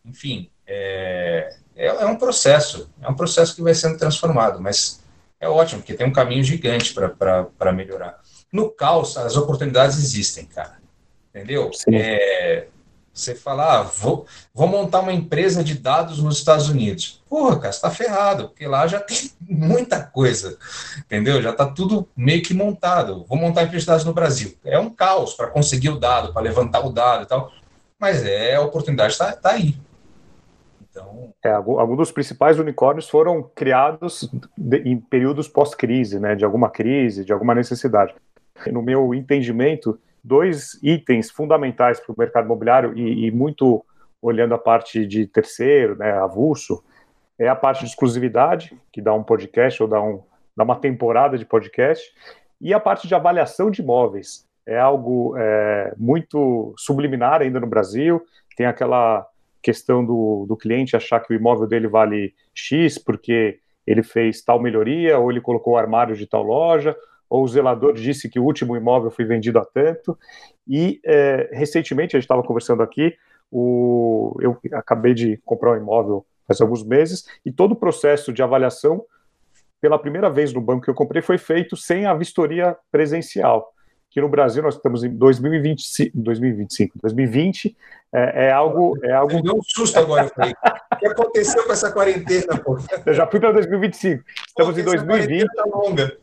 enfim, é, é, é, um processo, é um processo que vai sendo transformado, mas é ótimo, porque tem um caminho gigante para melhorar. No caos, as oportunidades existem, cara. Entendeu? É, você falar, ah, vou, vou montar uma empresa de dados nos Estados Unidos. Porra, cara, você tá ferrado, porque lá já tem muita coisa, entendeu? Já tá tudo meio que montado. Vou montar empresa de dados no Brasil. É um caos para conseguir o dado, para levantar o dado e tal, mas é a oportunidade está tá aí. Então... É, alguns dos principais unicórnios foram criados em períodos pós-crise, né, de alguma crise, de alguma necessidade. No meu entendimento, dois itens fundamentais para o mercado imobiliário e, e, muito olhando a parte de terceiro, né, avulso, é a parte de exclusividade, que dá um podcast ou dá, um, dá uma temporada de podcast, e a parte de avaliação de imóveis. É algo é, muito subliminar ainda no Brasil, tem aquela questão do, do cliente achar que o imóvel dele vale X porque ele fez tal melhoria, ou ele colocou armário de tal loja, ou o zelador disse que o último imóvel foi vendido a tanto. E é, recentemente, a gente estava conversando aqui, o, eu acabei de comprar um imóvel faz alguns meses, e todo o processo de avaliação, pela primeira vez no banco que eu comprei, foi feito sem a vistoria presencial. Que no Brasil nós estamos em 2025, 2025 2020, é, é algo. É algo... Deu um susto agora, eu falei. o que aconteceu com essa quarentena, pô? Eu já fui para 2025. Estamos pô, em 2020. Longa.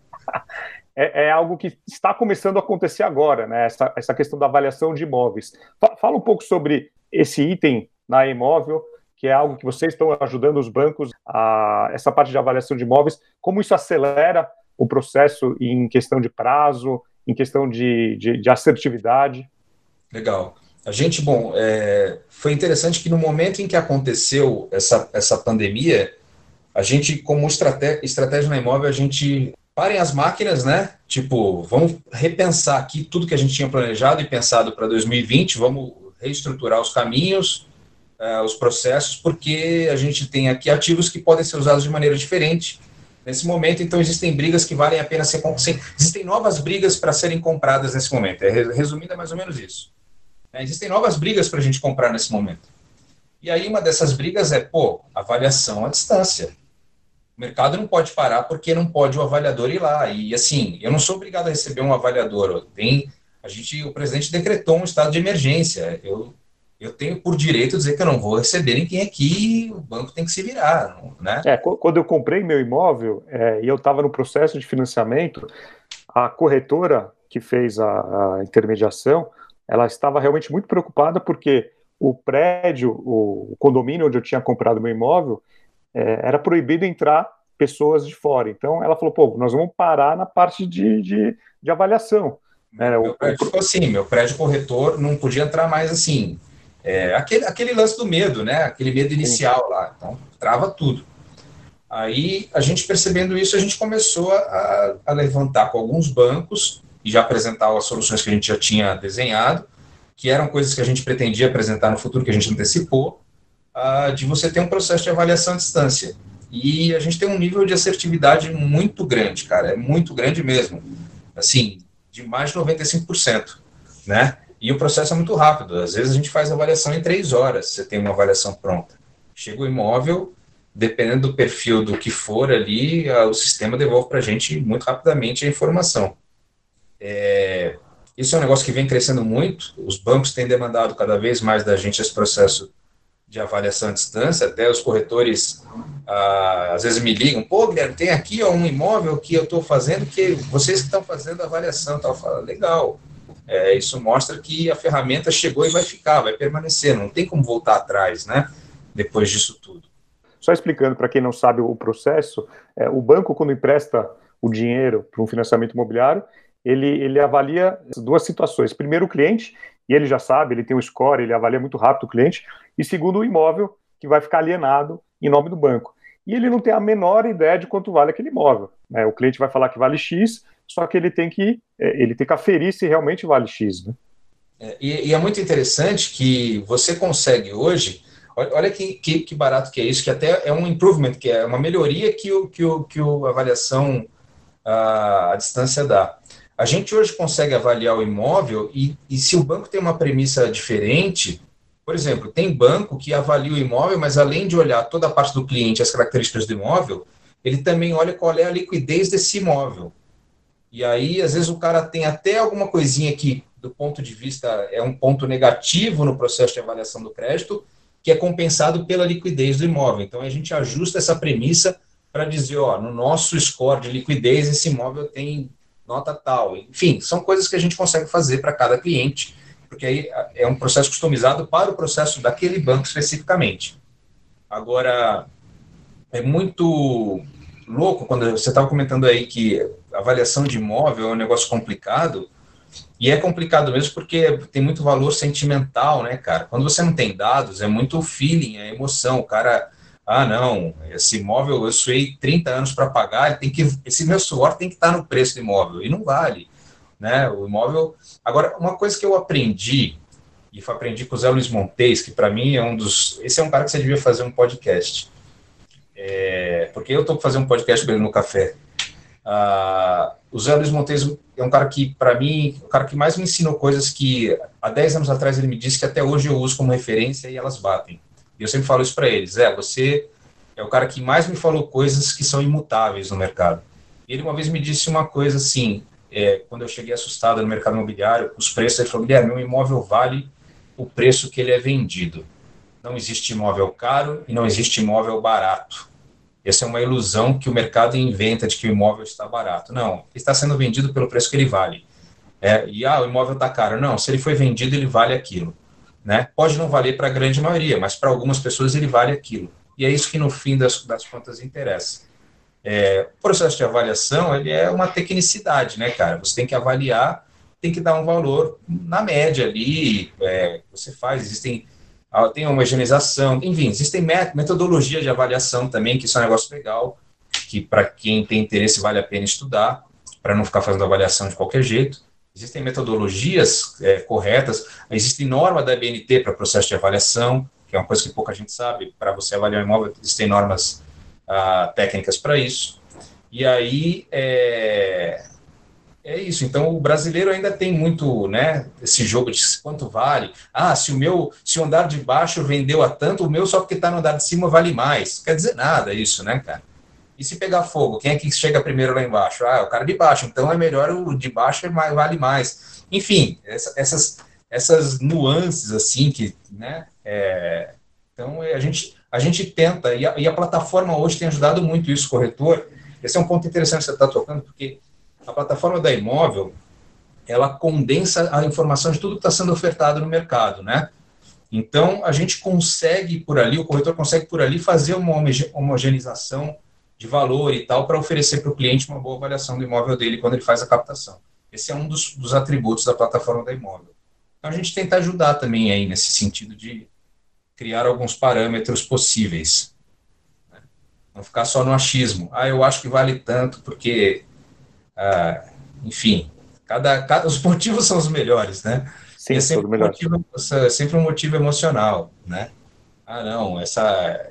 É, é, algo que está começando a acontecer agora, né? Essa, essa questão da avaliação de imóveis. Fala um pouco sobre esse item na imóvel, que é algo que vocês estão ajudando os bancos a essa parte de avaliação de imóveis, como isso acelera o processo em questão de prazo, em questão de, de, de assertividade. Legal. A gente, bom, é, foi interessante que no momento em que aconteceu essa, essa pandemia, a gente, como estratégia, estratégia na imóvel, a gente parem as máquinas, né? Tipo, vamos repensar aqui tudo que a gente tinha planejado e pensado para 2020, vamos reestruturar os caminhos, uh, os processos, porque a gente tem aqui ativos que podem ser usados de maneira diferente nesse momento, então existem brigas que valem a pena ser existem novas brigas para serem compradas nesse momento. É, resumindo, é mais ou menos isso. Né? Existem novas brigas para a gente comprar nesse momento. E aí uma dessas brigas é, pô, avaliação à distância. O mercado não pode parar porque não pode o avaliador ir lá. E assim, eu não sou obrigado a receber um avaliador. Tem, a gente, o presidente decretou um estado de emergência. Eu, eu tenho por direito dizer que eu não vou receber ninguém aqui. O banco tem que se virar, né? É, quando eu comprei meu imóvel é, e eu estava no processo de financiamento, a corretora que fez a, a intermediação ela estava realmente muito preocupada porque o prédio, o, condomínio onde eu tinha comprado meu imóvel, é, era proibido entrar pessoas de fora. Então ela falou, pô, nós vamos parar na parte de, de, de avaliação. É, meu o, prédio ficou assim, meu prédio corretor não podia entrar mais assim. É, aquele, aquele lance do medo, né? Aquele medo inicial lá. Então, trava tudo. Aí, a gente percebendo isso, a gente começou a, a levantar com alguns bancos e já apresentar as soluções que a gente já tinha desenhado, que eram coisas que a gente pretendia apresentar no futuro, que a gente antecipou, uh, de você ter um processo de avaliação à distância. E a gente tem um nível de assertividade muito grande, cara, é muito grande mesmo. Assim, de mais de 95%, né? E o processo é muito rápido. Às vezes a gente faz avaliação em três horas, você tem uma avaliação pronta. Chega o imóvel, dependendo do perfil do que for ali, o sistema devolve para a gente muito rapidamente a informação. É, isso é um negócio que vem crescendo muito. Os bancos têm demandado cada vez mais da gente esse processo de avaliação à distância. Até os corretores às vezes me ligam: pô, Guilherme, tem aqui ó, um imóvel que eu estou fazendo que vocês que estão fazendo a avaliação. Tal. Falo, legal. É, isso mostra que a ferramenta chegou e vai ficar, vai permanecer. Não tem como voltar atrás, né? Depois disso tudo. Só explicando para quem não sabe o processo, é, o banco, quando empresta o dinheiro para um financiamento imobiliário, ele, ele avalia duas situações. Primeiro, o cliente, e ele já sabe, ele tem um score, ele avalia muito rápido o cliente. E segundo, o imóvel, que vai ficar alienado em nome do banco. E ele não tem a menor ideia de quanto vale aquele imóvel. Né? O cliente vai falar que vale X, só que ele tem que, é, ele tem que aferir se realmente vale X. Né? É, e, e, é muito interessante que você consegue hoje, olha, que, que, que, barato que é isso, que até é um improvement, que é uma melhoria que o, que o, que o avaliação a, a distância dá. A gente hoje consegue avaliar o imóvel e, e se o banco tem uma premissa diferente, Por exemplo, tem banco que avalia o imóvel, mas além de olhar toda a parte do cliente, as características do imóvel, ele também olha qual é a liquidez desse imóvel. E aí, às vezes, o cara tem até alguma coisinha que, do ponto de vista, é um ponto negativo no processo de avaliação do crédito, que é compensado pela liquidez do imóvel. Então, a gente ajusta essa premissa para dizer, ó, no nosso score de liquidez, esse imóvel tem nota tal. Enfim, são coisas que a gente consegue fazer para cada cliente porque aí é um processo customizado para o processo daquele banco especificamente. Agora, é muito louco quando você estava comentando aí que avaliação de imóvel é um negócio complicado, e é complicado mesmo porque tem muito valor sentimental, né, cara? Quando você não tem dados, é muito feeling, é emoção. O cara, ah, não, esse imóvel eu suei 30 anos para pagar, tem que, esse meu suor tem que estar no preço do imóvel, e não vale né? O imóvel. Agora, uma coisa que eu aprendi, e aprendi com o Zé Luiz Montes, que para mim é um dos. Esse é um cara que você devia fazer um podcast. É, porque eu estou fazendo um podcast no café. Ah, o Zé Luiz Montes é um cara que, para mim, o cara que mais me ensinou coisas que há 10 anos atrás ele me disse que até hoje eu uso como referência e elas batem. E eu sempre falo isso para ele: Zé, você é o cara que mais me falou coisas que são imutáveis no mercado. Ele uma vez me disse uma coisa assim: é, quando eu cheguei assustado no mercado imobiliário, os preços, ele falou, Guilherme, meu imóvel vale o preço que ele é vendido. Não existe imóvel caro e não existe imóvel barato. Essa é uma ilusão que o mercado inventa de que o imóvel está barato. Não, está sendo vendido pelo preço que ele vale. É, e ah, o imóvel está caro. Não, se ele foi vendido, ele vale aquilo. Né? Pode não valer para a grande maioria, mas para algumas pessoas ele vale aquilo. E é isso que no fim das, das contas interessa. É, o processo de avaliação ele é uma tecnicidade, né, cara? Você tem que avaliar, tem que dar um valor na média ali. É, você faz, existem tem homogeneização, enfim, existem metodologias de avaliação também, que isso é um negócio legal, que para quem tem interesse vale a pena estudar, para não ficar fazendo avaliação de qualquer jeito. Existem metodologias é, corretas, existe norma da BNT para processo de avaliação, que é uma coisa que pouca gente sabe, para você avaliar um imóvel, existem normas uh, técnicas para isso. E aí é, é isso. Então o brasileiro ainda tem muito, né, esse jogo de quanto vale. Ah, se o meu, se o andar de baixo vendeu a tanto, o meu só porque está no andar de cima vale mais. Quer dizer nada isso, né, cara? E se pegar fogo, quem é que chega primeiro lá embaixo? Ah, é o cara de baixo. Então é melhor o de baixo é vale mais. Enfim, essa, essas essas nuances assim que, né? É, então a gente a gente tenta, e a, e a, plataforma hoje tem ajudado muito isso, corretor. Esse é um ponto interessante que você está tocando, porque a plataforma da imóvel, ela condensa a informação de tudo que está sendo ofertado no mercado, né? Então, a gente consegue por ali, o corretor consegue por ali fazer uma homogeneização de valor e tal para oferecer para o cliente uma boa avaliação do imóvel dele quando ele faz a captação. Esse é um dos, dos atributos da plataforma da imóvel. Então, a gente tenta ajudar também aí nesse sentido de criar alguns parâmetros possíveis. Né? Não ficar só no achismo. Ah, eu acho que vale tanto porque, ah, enfim, cada, cada, os motivos são os melhores, né? Sim, é sempre, um motivo, é sempre um motivo emocional, né? Ah, não, essa,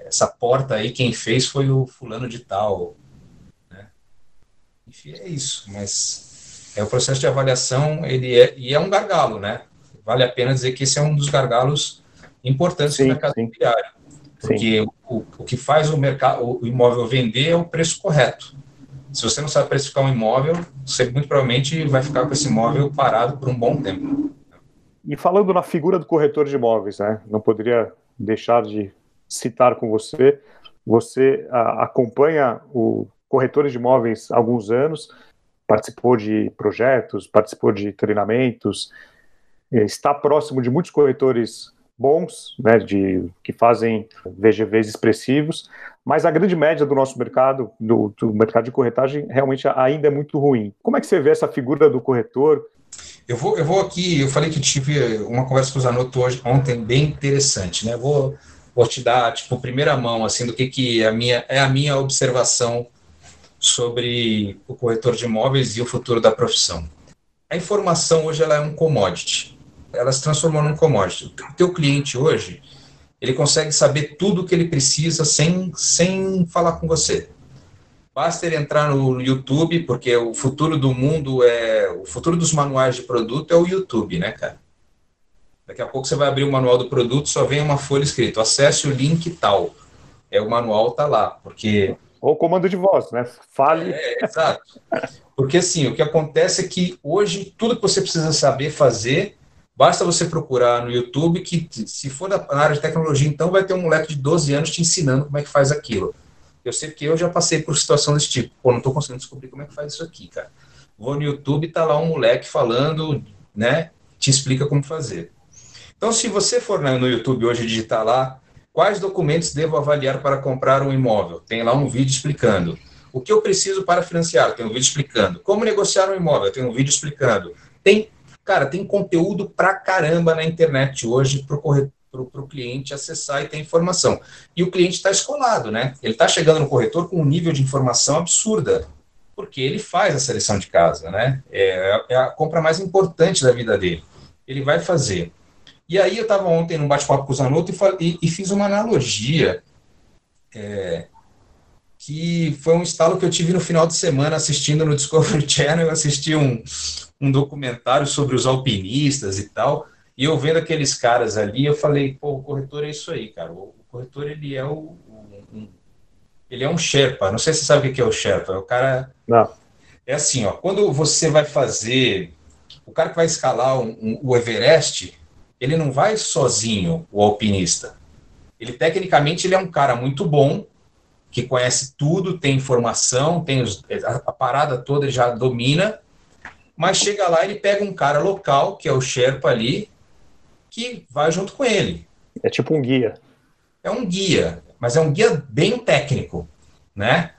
essa porta aí, quem fez foi o fulano de tal. Né? Enfim, é isso, mas é o processo de avaliação, ele é, e é um gargalo, né? Vale a pena dizer que esse é um dos gargalos importantes sim, no mercado imobiliário. Porque o, o, que faz o, mercado, o imóvel vender é o preço correto. Se você não sabe precificar um imóvel, você muito provavelmente vai ficar com esse imóvel parado por um bom tempo. E falando na figura do corretor de imóveis, né, não poderia deixar de citar com você, você a, acompanha o corretores de imóveis há alguns anos, participou de projetos, participou de treinamentos, eh, está próximo de muitos corretores bons, né, de, que fazem VGVs expressivos, mas a grande média do nosso mercado, do, do, mercado de corretagem, realmente ainda é muito ruim. Como é que você vê essa figura do corretor? Eu vou, eu vou aqui, eu falei que tive uma conversa com o Zanotto hoje, ontem bem interessante, né? Vou, vou te dar, tipo, primeira mão, assim, do que, que é, a minha, é a minha observação sobre o corretor de imóveis e o futuro da profissão. A informação hoje ela é um commodity ela se transformou num commodity. O teu cliente hoje, ele consegue saber tudo o que ele precisa sem, sem falar com você. Basta ele entrar no YouTube, porque o futuro do mundo é. O futuro dos manuais de produto é o YouTube, né, cara? Daqui a pouco você vai abrir o manual do produto, só vem uma folha escrito, acesse o link tal. É, o manual tá lá, porque... Ou comando de voz, né? Fale. É, exato. Porque, assim, o que acontece é que hoje tudo que você precisa saber fazer, basta você procurar no YouTube, que se for na área de tecnologia, então vai ter um moleque de 12 anos te ensinando como é que faz aquilo. Eu sei que eu já passei por situação desse tipo. Pô, não estou conseguindo descobrir como é que faz isso aqui, cara. Vou no YouTube, tá lá um moleque falando, né? Te explica como fazer. Então, se você for no YouTube hoje digitar lá, quais documentos devo avaliar para comprar um imóvel? Tem lá um vídeo explicando. O que eu preciso para financiar? Tem um vídeo explicando. Como negociar um imóvel? Tem um vídeo explicando. Tem, cara, tem conteúdo pra caramba na internet hoje para o cliente acessar e ter informação. E o cliente está escolado, né? Ele está chegando no corretor com um nível de informação absurda, porque ele faz a seleção de casa, né? É, é a compra mais importante da vida dele. Ele vai fazer. E aí eu estava ontem num bate-papo com o Zanotto e, e, fiz uma analogia é, que foi um estalo que eu tive no final de semana assistindo no Discovery Channel, eu assisti um, um documentário sobre os alpinistas e tal, e eu vendo aqueles caras ali, eu falei, pô, o corretor é isso aí, cara, o, corretor ele é o, um, ele é um Sherpa, não sei se você sabe o que é o Sherpa, é o cara... Não. É assim, ó, quando você vai fazer, o cara que vai escalar um, um, o Everest, ele não vai sozinho, o alpinista. Ele, tecnicamente, ele é um cara muito bom, que conhece tudo, tem informação, tem os, a, a, parada toda ele já domina, mas chega lá ele pega um cara local, que é o Sherpa ali, que vai junto com ele. É tipo um guia. É um guia, mas é um guia bem técnico, né?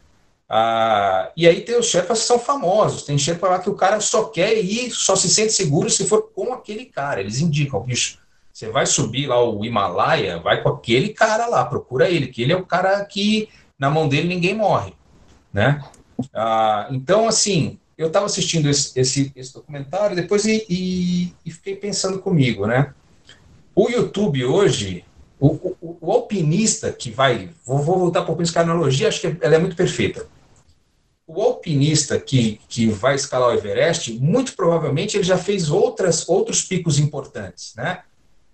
Ah, e aí tem os Sherpas que são famosos, tem Sherpa lá que o cara só quer ir, só se sente seguro se for com aquele cara. Eles indicam, bicho, você vai subir lá o Himalaia, vai com aquele cara lá, procura ele, que ele é o cara que na mão dele ninguém morre, né? Ah, então, assim, eu estava assistindo esse, esse, esse, documentário depois e, e, e, fiquei pensando comigo, né? O YouTube hoje, o, o, o alpinista que vai, vou, vou voltar para a analogia, acho que ela é muito perfeita o alpinista que, que vai escalar o Everest, muito provavelmente ele já fez outras, outros picos importantes, né?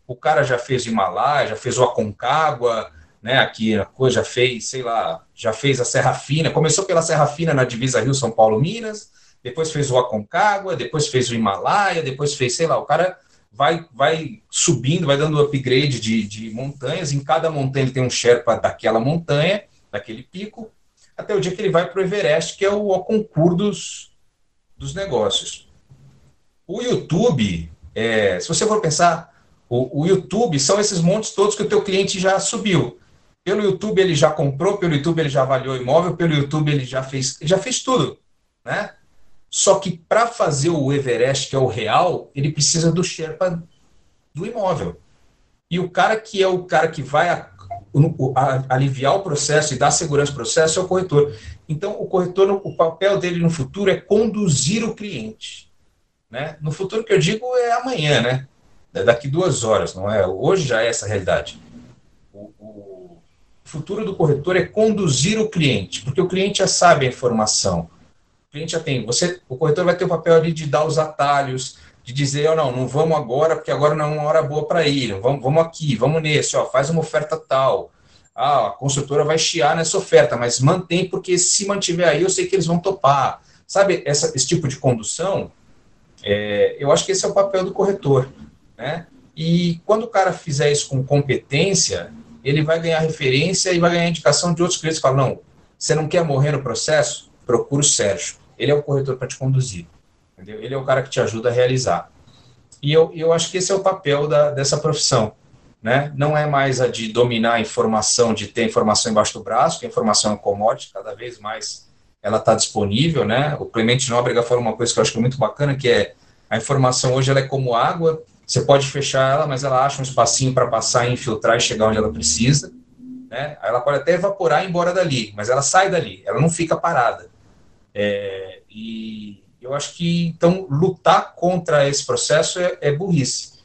O cara já fez o Himalaia, já fez o Aconcagua, né? Aqui a coisa já fez, sei lá, já fez a Serra Fina. Começou pela Serra Fina na divisa Rio São Paulo Minas, depois fez o Aconcagua, depois fez o Himalaia, depois fez, sei lá, o cara vai vai subindo, vai dando upgrade de, de montanhas. Em cada montanha ele tem um Sherpa daquela montanha, daquele pico até o dia que ele vai para o Everest, que é o, o concurso dos, dos negócios. O YouTube, é, se você for pensar, o, o, YouTube são esses montes todos que o teu cliente já subiu. Pelo YouTube ele já comprou, pelo YouTube ele já avaliou imóvel, pelo YouTube ele já fez, ele já fez tudo, né? Só que para fazer o Everest, que é o real, ele precisa do Sherpa do imóvel. E o cara que é o cara que vai aliviar o processo e dar segurança ao processo é o corretor. Então, o corretor, o papel dele no futuro é conduzir o cliente. Né? No futuro que eu digo é amanhã, né? É daqui duas horas, não é? Hoje já é essa realidade. O, o futuro do corretor é conduzir o cliente, porque o cliente já sabe a informação. Cliente já tem. Você, o corretor vai ter o papel ali de dar os atalhos, de dizer, oh, não, não vamos agora, porque agora não é uma hora boa para ir, vamos, vamos aqui, vamos nesse, ó, faz uma oferta tal. Ah, a construtora vai chiar nessa oferta, mas mantém, porque se mantiver aí, eu sei que eles vão topar. Sabe, essa, esse tipo de condução, é, eu acho que esse é o papel do corretor, né? E quando o cara fizer isso com competência, ele vai ganhar referência e vai ganhar indicação de outros clientes que falam, não, você não quer morrer no processo? Procura o Sérgio, ele é o corretor para te conduzir. Entendeu? Ele é o cara que te ajuda a realizar. E eu, eu acho que esse é o papel da, dessa profissão. Né? Não é mais a de dominar a informação, de ter informação embaixo do braço, que a informação é um commodity, cada vez mais ela está disponível. Né? O Clemente Nóbrega falou uma coisa que eu acho que é muito bacana, que é a informação hoje ela é como água, você pode fechar ela, mas ela acha um espacinho para passar, infiltrar e chegar onde ela precisa. Né? Ela pode até evaporar e ir embora dali, mas ela sai dali, ela não fica parada. É, e, eu acho que, então, lutar contra esse processo é, é burrice.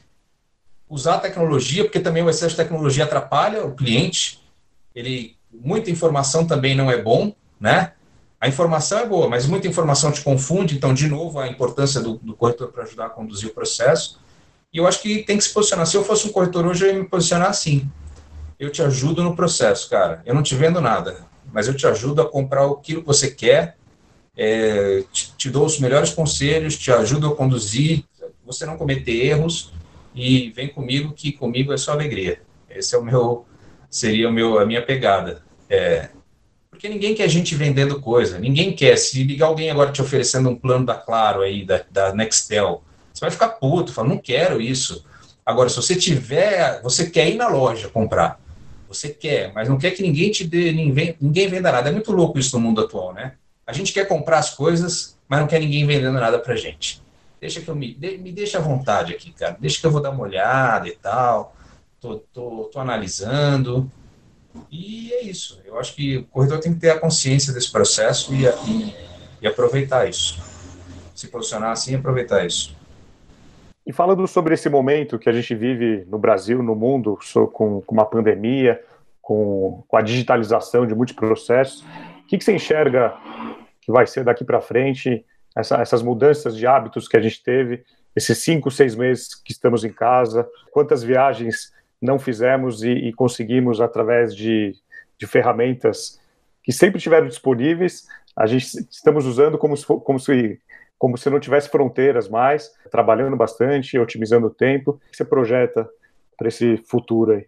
Usar a tecnologia, porque também o excesso de tecnologia atrapalha o cliente, ele, muita informação também não é bom, né? A informação é boa, mas muita informação te confunde, então, de novo, a importância do, do corretor para ajudar a conduzir o processo. E eu acho que tem que se posicionar. Se eu fosse um corretor hoje, eu ia me posicionar assim. Eu te ajudo no processo, cara. Eu não te vendo nada, mas eu te ajudo a comprar aquilo que você quer, é, te, te, dou os melhores conselhos, te ajudo a conduzir, você não cometer erros e vem comigo que comigo é só alegria. Esse é o meu seria o meu a minha pegada. É, porque ninguém quer gente vendendo coisa, ninguém quer. Se ligar alguém agora te oferecendo um plano da Claro aí, da, da Nextel, você vai ficar puto, fala, não quero isso. Agora, se você tiver, você quer ir na loja comprar, você quer, mas não quer que ninguém te dê, ninguém, ninguém venda nada. É muito louco isso no mundo atual, né? A gente quer comprar as coisas, mas não quer ninguém vendendo nada pra gente. Deixa que eu me, de, me deixa à vontade aqui, cara. Deixa que eu vou dar uma olhada e tal. Tô, tô, tô analisando. E é isso. Eu acho que o corredor tem que ter a consciência desse processo e, e, e aproveitar isso. Se posicionar assim e aproveitar isso. E falando sobre esse momento que a gente vive no Brasil, no mundo, com, uma pandemia, com, a digitalização de muitos processos, o que, que você enxerga que vai ser daqui para frente, essa, essas mudanças de hábitos que a gente teve, esses cinco, seis meses que estamos em casa, quantas viagens não fizemos e, e conseguimos através de, de ferramentas que sempre tiveram disponíveis, a gente estamos usando como se, como se como se não tivesse fronteiras mais, trabalhando bastante, otimizando o tempo. O que você projeta para esse futuro aí?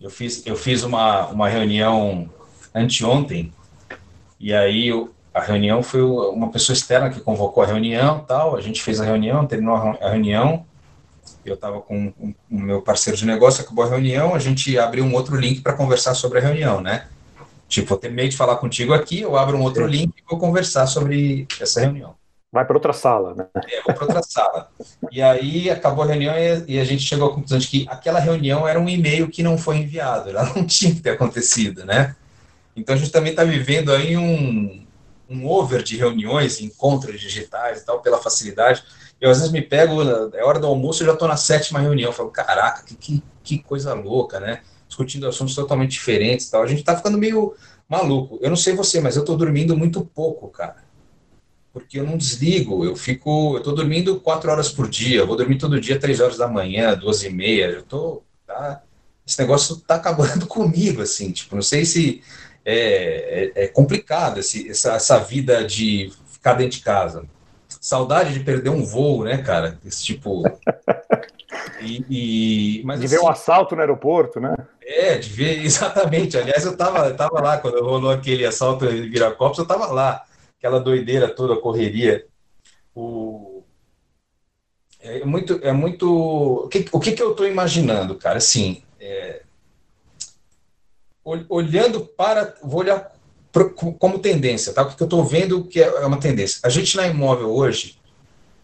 Eu fiz, eu fiz uma, uma reunião anteontem, e aí a reunião foi uma pessoa externa que convocou a reunião tal, a gente fez a reunião, terminou a reunião, eu estava com o meu parceiro de negócio, acabou a reunião, a gente abriu um outro link para conversar sobre a reunião, né? Tipo, eu terminei de falar contigo aqui, eu abro um outro Sim. link e vou conversar sobre essa reunião. Vai para outra sala, né? É, vou para outra sala. E aí acabou a reunião e, a gente chegou à conclusão de que aquela reunião era um e-mail que não foi enviado, ela não tinha que ter acontecido, né? Então a gente também está vivendo aí um, um over de reuniões, encontros digitais e tal, pela facilidade. Eu às vezes me pego, é hora do almoço, eu já estou na sétima reunião. Eu falo, caraca, que, que, que coisa louca, né? Discutindo assuntos totalmente diferentes e tal. A gente está ficando meio maluco. Eu não sei você, mas eu estou dormindo muito pouco, cara porque eu não desligo, eu fico, eu tô dormindo quatro horas por dia, vou dormir todo dia três horas da manhã, duas e meia, eu tô, tá, esse negócio tá acabando comigo, assim, tipo, não sei se é, é, é complicado esse, essa, essa vida de ficar dentro de casa. Saudade de perder um voo, né, cara? Esse tipo. E, e, mas, de ver assim, um assalto no aeroporto, né? É, de ver, exatamente. Aliás, eu tava, eu tava lá quando rolou aquele assalto em Viracopos, eu tava lá aquela doideira toda, correria. O... É muito, é muito. O que, o que, que eu estou imaginando, cara? Assim, é... olhando para. Vou olhar como tendência, tá? O que eu estou vendo que é uma tendência. A gente na imóvel hoje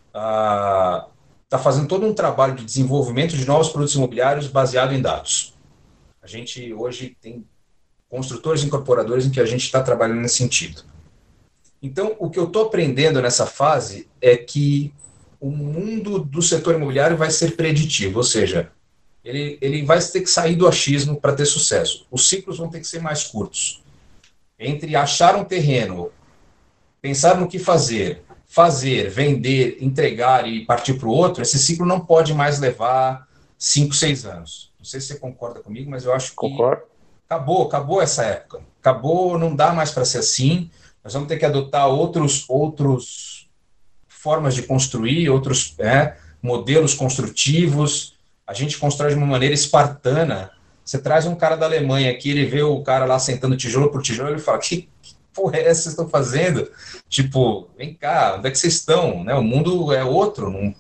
está ah, fazendo todo um trabalho de desenvolvimento de novos produtos imobiliários baseado em dados. A gente hoje tem construtores e incorporadores em que a gente está trabalhando nesse sentido. Então, o que eu estou aprendendo nessa fase é que o mundo do setor imobiliário vai ser preditivo, ou seja, ele, ele vai ter que sair do achismo para ter sucesso. Os ciclos vão ter que ser mais curtos. Entre achar um terreno, pensar no que fazer, fazer, vender, entregar e partir para o outro, esse ciclo não pode mais levar cinco, seis anos. Não sei se você concorda comigo, mas eu acho que Concordo. acabou, acabou essa época. Acabou, não dá mais para ser assim. Nós vamos ter que adotar outros, outros formas de construir, outros é, modelos construtivos. A gente constrói de uma maneira espartana. Você traz um cara da Alemanha aqui, ele vê o cara lá sentando tijolo por tijolo, ele fala: que, que porra é essa que vocês estão fazendo? Tipo, vem cá, onde é que vocês estão? Né? O mundo é outro. Não...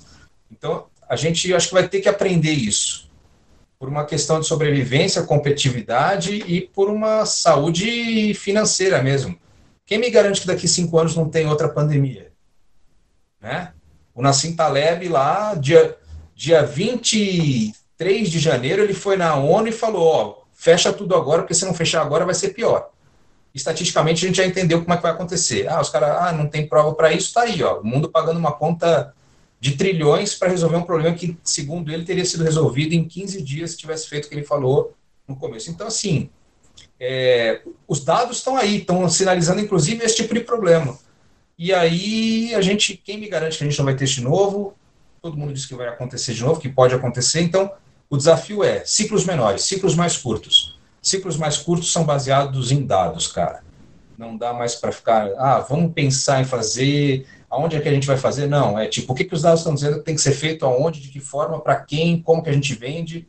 Então, a gente acho que vai ter que aprender isso por uma questão de sobrevivência, competitividade e por uma saúde financeira mesmo. Quem me garante que daqui cinco anos não tem outra pandemia? Né? O Nassim Taleb lá, dia, dia 23 de janeiro, ele foi na ONU e falou, ó, fecha tudo agora, porque se não fechar agora vai ser pior. Estatisticamente a gente já entendeu como é que vai acontecer. Ah, os caras, ah, não tem prova para isso, tá aí, ó, o mundo pagando uma conta de trilhões para resolver um problema que, segundo ele, teria sido resolvido em 15 dias se tivesse feito o que ele falou no começo. Então, assim, é, os dados estão aí, estão sinalizando inclusive esse tipo de problema. E aí a gente, quem me garante que a gente não vai ter este novo? Todo mundo diz que vai acontecer de novo, que pode acontecer, então o desafio é ciclos menores, ciclos mais curtos. Ciclos mais curtos são baseados em dados, cara. Não dá mais para ficar, ah, vamos pensar em fazer, aonde é que a gente vai fazer? Não, é tipo, o que, que os dados estão dizendo que tem que ser feito, aonde, de que forma, para quem, como que a gente vende.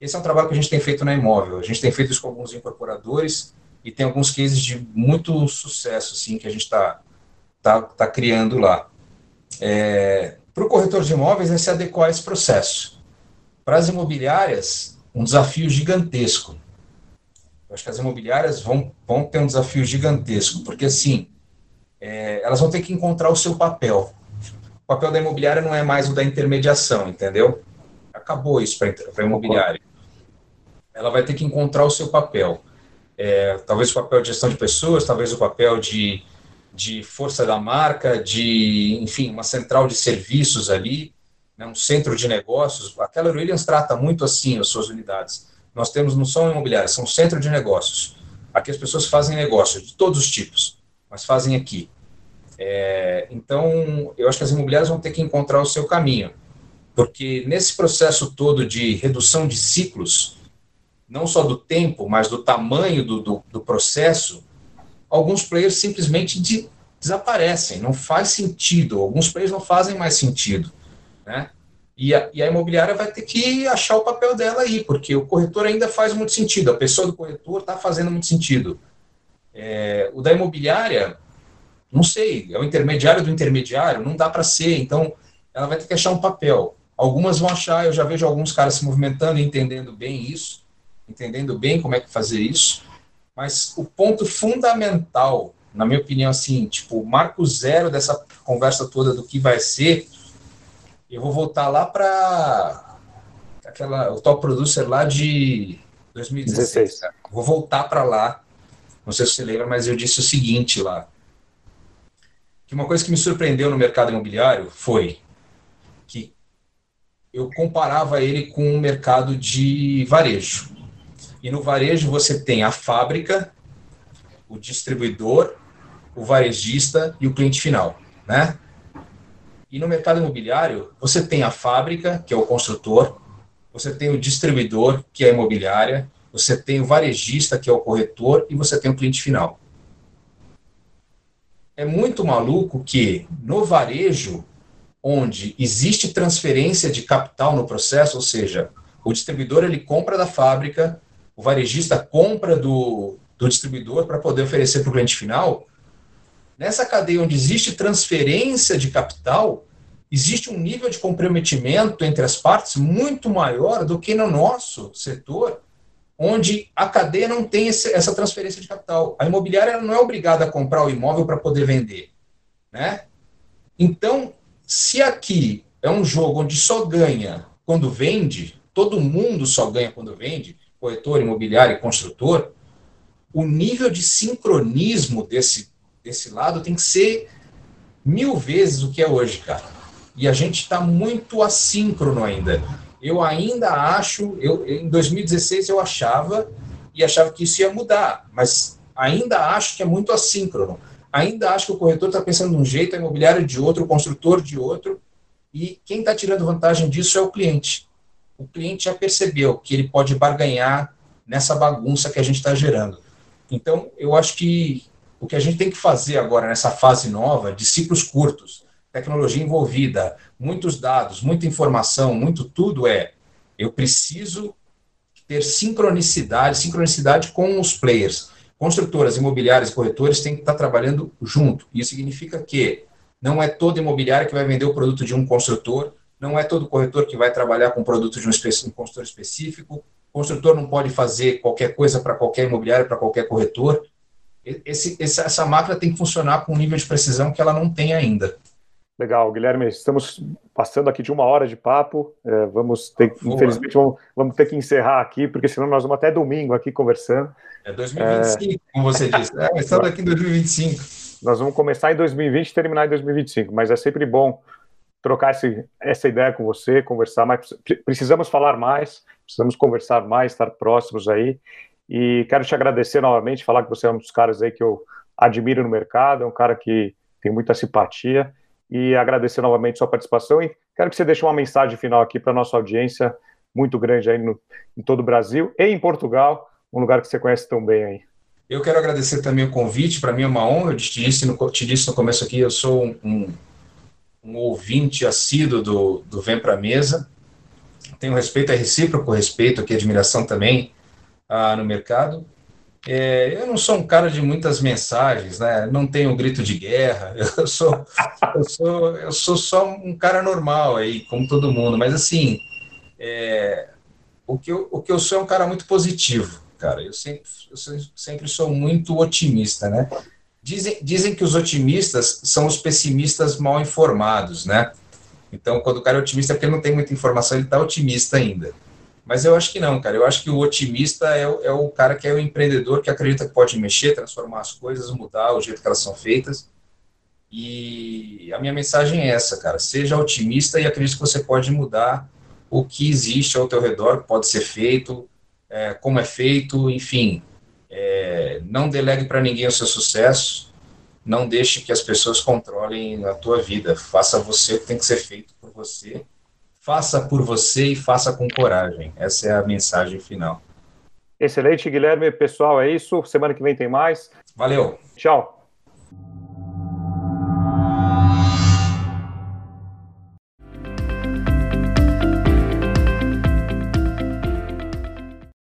Esse é um trabalho que a gente tem feito na Imóvel. A gente tem feito isso com alguns incorporadores e tem alguns cases de muito sucesso, assim, que a gente está tá, tá criando lá. É, para o corretor de imóveis é se adequar a esse processo. Para as imobiliárias, um desafio gigantesco. Eu acho que as imobiliárias vão, vão ter um desafio gigantesco, porque assim, é, elas vão ter que encontrar o seu papel. O papel da imobiliária não é mais o da intermediação, entendeu? Acabou isso para a imobiliária. Ela vai ter que encontrar o seu papel. É, talvez o papel de gestão de pessoas, talvez o papel de, de força da marca, de, enfim, uma central de serviços ali, né, um centro de negócios. A Keller Williams trata muito assim as suas unidades nós temos não são imobiliárias, são centro de negócios. Aqui as pessoas fazem negócio de todos os tipos, mas fazem aqui. É, então, eu acho que as imobiliárias vão ter que encontrar o seu caminho, porque nesse processo todo de redução de ciclos, não só do tempo, mas do tamanho do, do, do processo, alguns players simplesmente de, desaparecem, não faz sentido, alguns players não fazem mais sentido, né? E a, e a, imobiliária vai ter que achar o papel dela aí, porque o corretor ainda faz muito sentido, a pessoa do corretor está fazendo muito sentido. É, o da imobiliária, não sei, é o intermediário do intermediário, não dá para ser, então ela vai ter que achar um papel. Algumas vão achar, eu já vejo alguns caras se movimentando e entendendo bem isso, entendendo bem como é que fazer isso, mas o ponto fundamental, na minha opinião, assim, tipo, marco zero dessa conversa toda do que vai ser, eu vou voltar lá para aquela o top producer lá de 2016. Vou voltar para lá. Não sei se você lembra, mas eu disse o seguinte lá. Que uma coisa que me surpreendeu no mercado imobiliário foi que eu comparava ele com o mercado de varejo. E no varejo você tem a fábrica, o distribuidor, o varejista e o cliente final, né? E no mercado imobiliário, você tem a fábrica, que é o construtor, você tem o distribuidor, que é a imobiliária, você tem o varejista, que é o corretor, e você tem o cliente final. É muito maluco que no varejo, onde existe transferência de capital no processo, ou seja, o distribuidor ele compra da fábrica, o varejista compra do, do distribuidor para poder oferecer para o cliente final, Nessa cadeia onde existe transferência de capital, existe um nível de comprometimento entre as partes muito maior do que no nosso setor, onde a cadeia não tem esse, essa transferência de capital. A imobiliária não é obrigada a comprar o imóvel para poder vender. Né? Então, se aqui é um jogo onde só ganha quando vende, todo mundo só ganha quando vende, corretor, imobiliário e construtor, o nível de sincronismo desse desse lado tem que ser mil vezes o que é hoje, cara. E a gente está muito assíncrono ainda. Eu ainda acho, eu, em 2016 eu achava e achava que isso ia mudar, mas ainda acho que é muito assíncrono. Ainda acho que o corretor está pensando de um jeito, a imobiliária de outro, o construtor de outro, e quem está tirando vantagem disso é o cliente. O cliente já percebeu que ele pode barganhar nessa bagunça que a gente está gerando. Então, eu acho que o que a gente tem que fazer agora nessa fase nova de ciclos curtos, tecnologia envolvida, muitos dados, muita informação, muito tudo é eu preciso ter sincronicidade, sincronicidade com os players. Construtoras, imobiliárias, corretores têm que estar trabalhando junto. Isso significa que não é todo imobiliário que vai vender o produto de um construtor, não é todo corretor que vai trabalhar com produto de um, um construtor específico, o construtor não pode fazer qualquer coisa para qualquer imobiliário, para qualquer corretor esse, essa máquina tem que funcionar com um nível de precisão que ela não tem ainda. Legal, Guilherme, estamos passando aqui de uma hora de papo. É, vamos ter, infelizmente, vamos, vamos, ter que encerrar aqui, porque senão nós vamos até domingo aqui conversando. É 2025, é... como você disse. É, estamos aqui em 2025. Nós vamos começar em 2020 e terminar em 2025, mas é sempre bom trocar esse, essa ideia com você, conversar mais. Precisamos falar mais, precisamos conversar mais, estar próximos aí. E quero te agradecer novamente, falar que você é um dos caras aí que eu admiro no mercado, é um cara que tem muita simpatia. E agradecer novamente sua participação e Quero que você deixe uma mensagem final aqui para nossa audiência, muito grande aí no, em todo o Brasil e em Portugal, um lugar que você conhece tão bem aí. Eu quero agradecer também o convite, para mim é uma honra, eu te disse no, te disse no começo aqui, eu sou um, um ouvinte assíduo do, do Vem Pra Mesa, tenho respeito, é recíproco respeito aqui, admiração também ah, no mercado, é, eu não sou um cara de muitas mensagens, né? Não tenho grito de guerra. Eu sou, eu sou, eu sou só um cara normal aí, como todo mundo. Mas assim, é, o que eu, o que eu sou é um cara muito positivo, cara. Eu sempre, eu sempre sou muito otimista, né? Dizem, dizem que os otimistas são os pessimistas mal informados, né? Então, quando o cara é otimista é porque não tem muita informação, ele está otimista ainda. Mas eu acho que não, cara. Eu acho que o otimista é, é o cara que é o empreendedor que acredita que pode mexer, transformar as coisas, mudar o jeito que elas são feitas. E a minha mensagem é essa, cara. Seja otimista e acredite que você pode mudar o que existe ao teu redor, que pode ser feito, é, como é feito, enfim. É, não delegue para ninguém o seu sucesso. Não deixe que as pessoas controlem a tua vida. Faça você o que tem que ser feito por você Faça por você e faça com coragem. Essa é a mensagem final. Excelente, Guilherme. Pessoal, é isso. Semana que vem tem mais. Valeu. Tchau.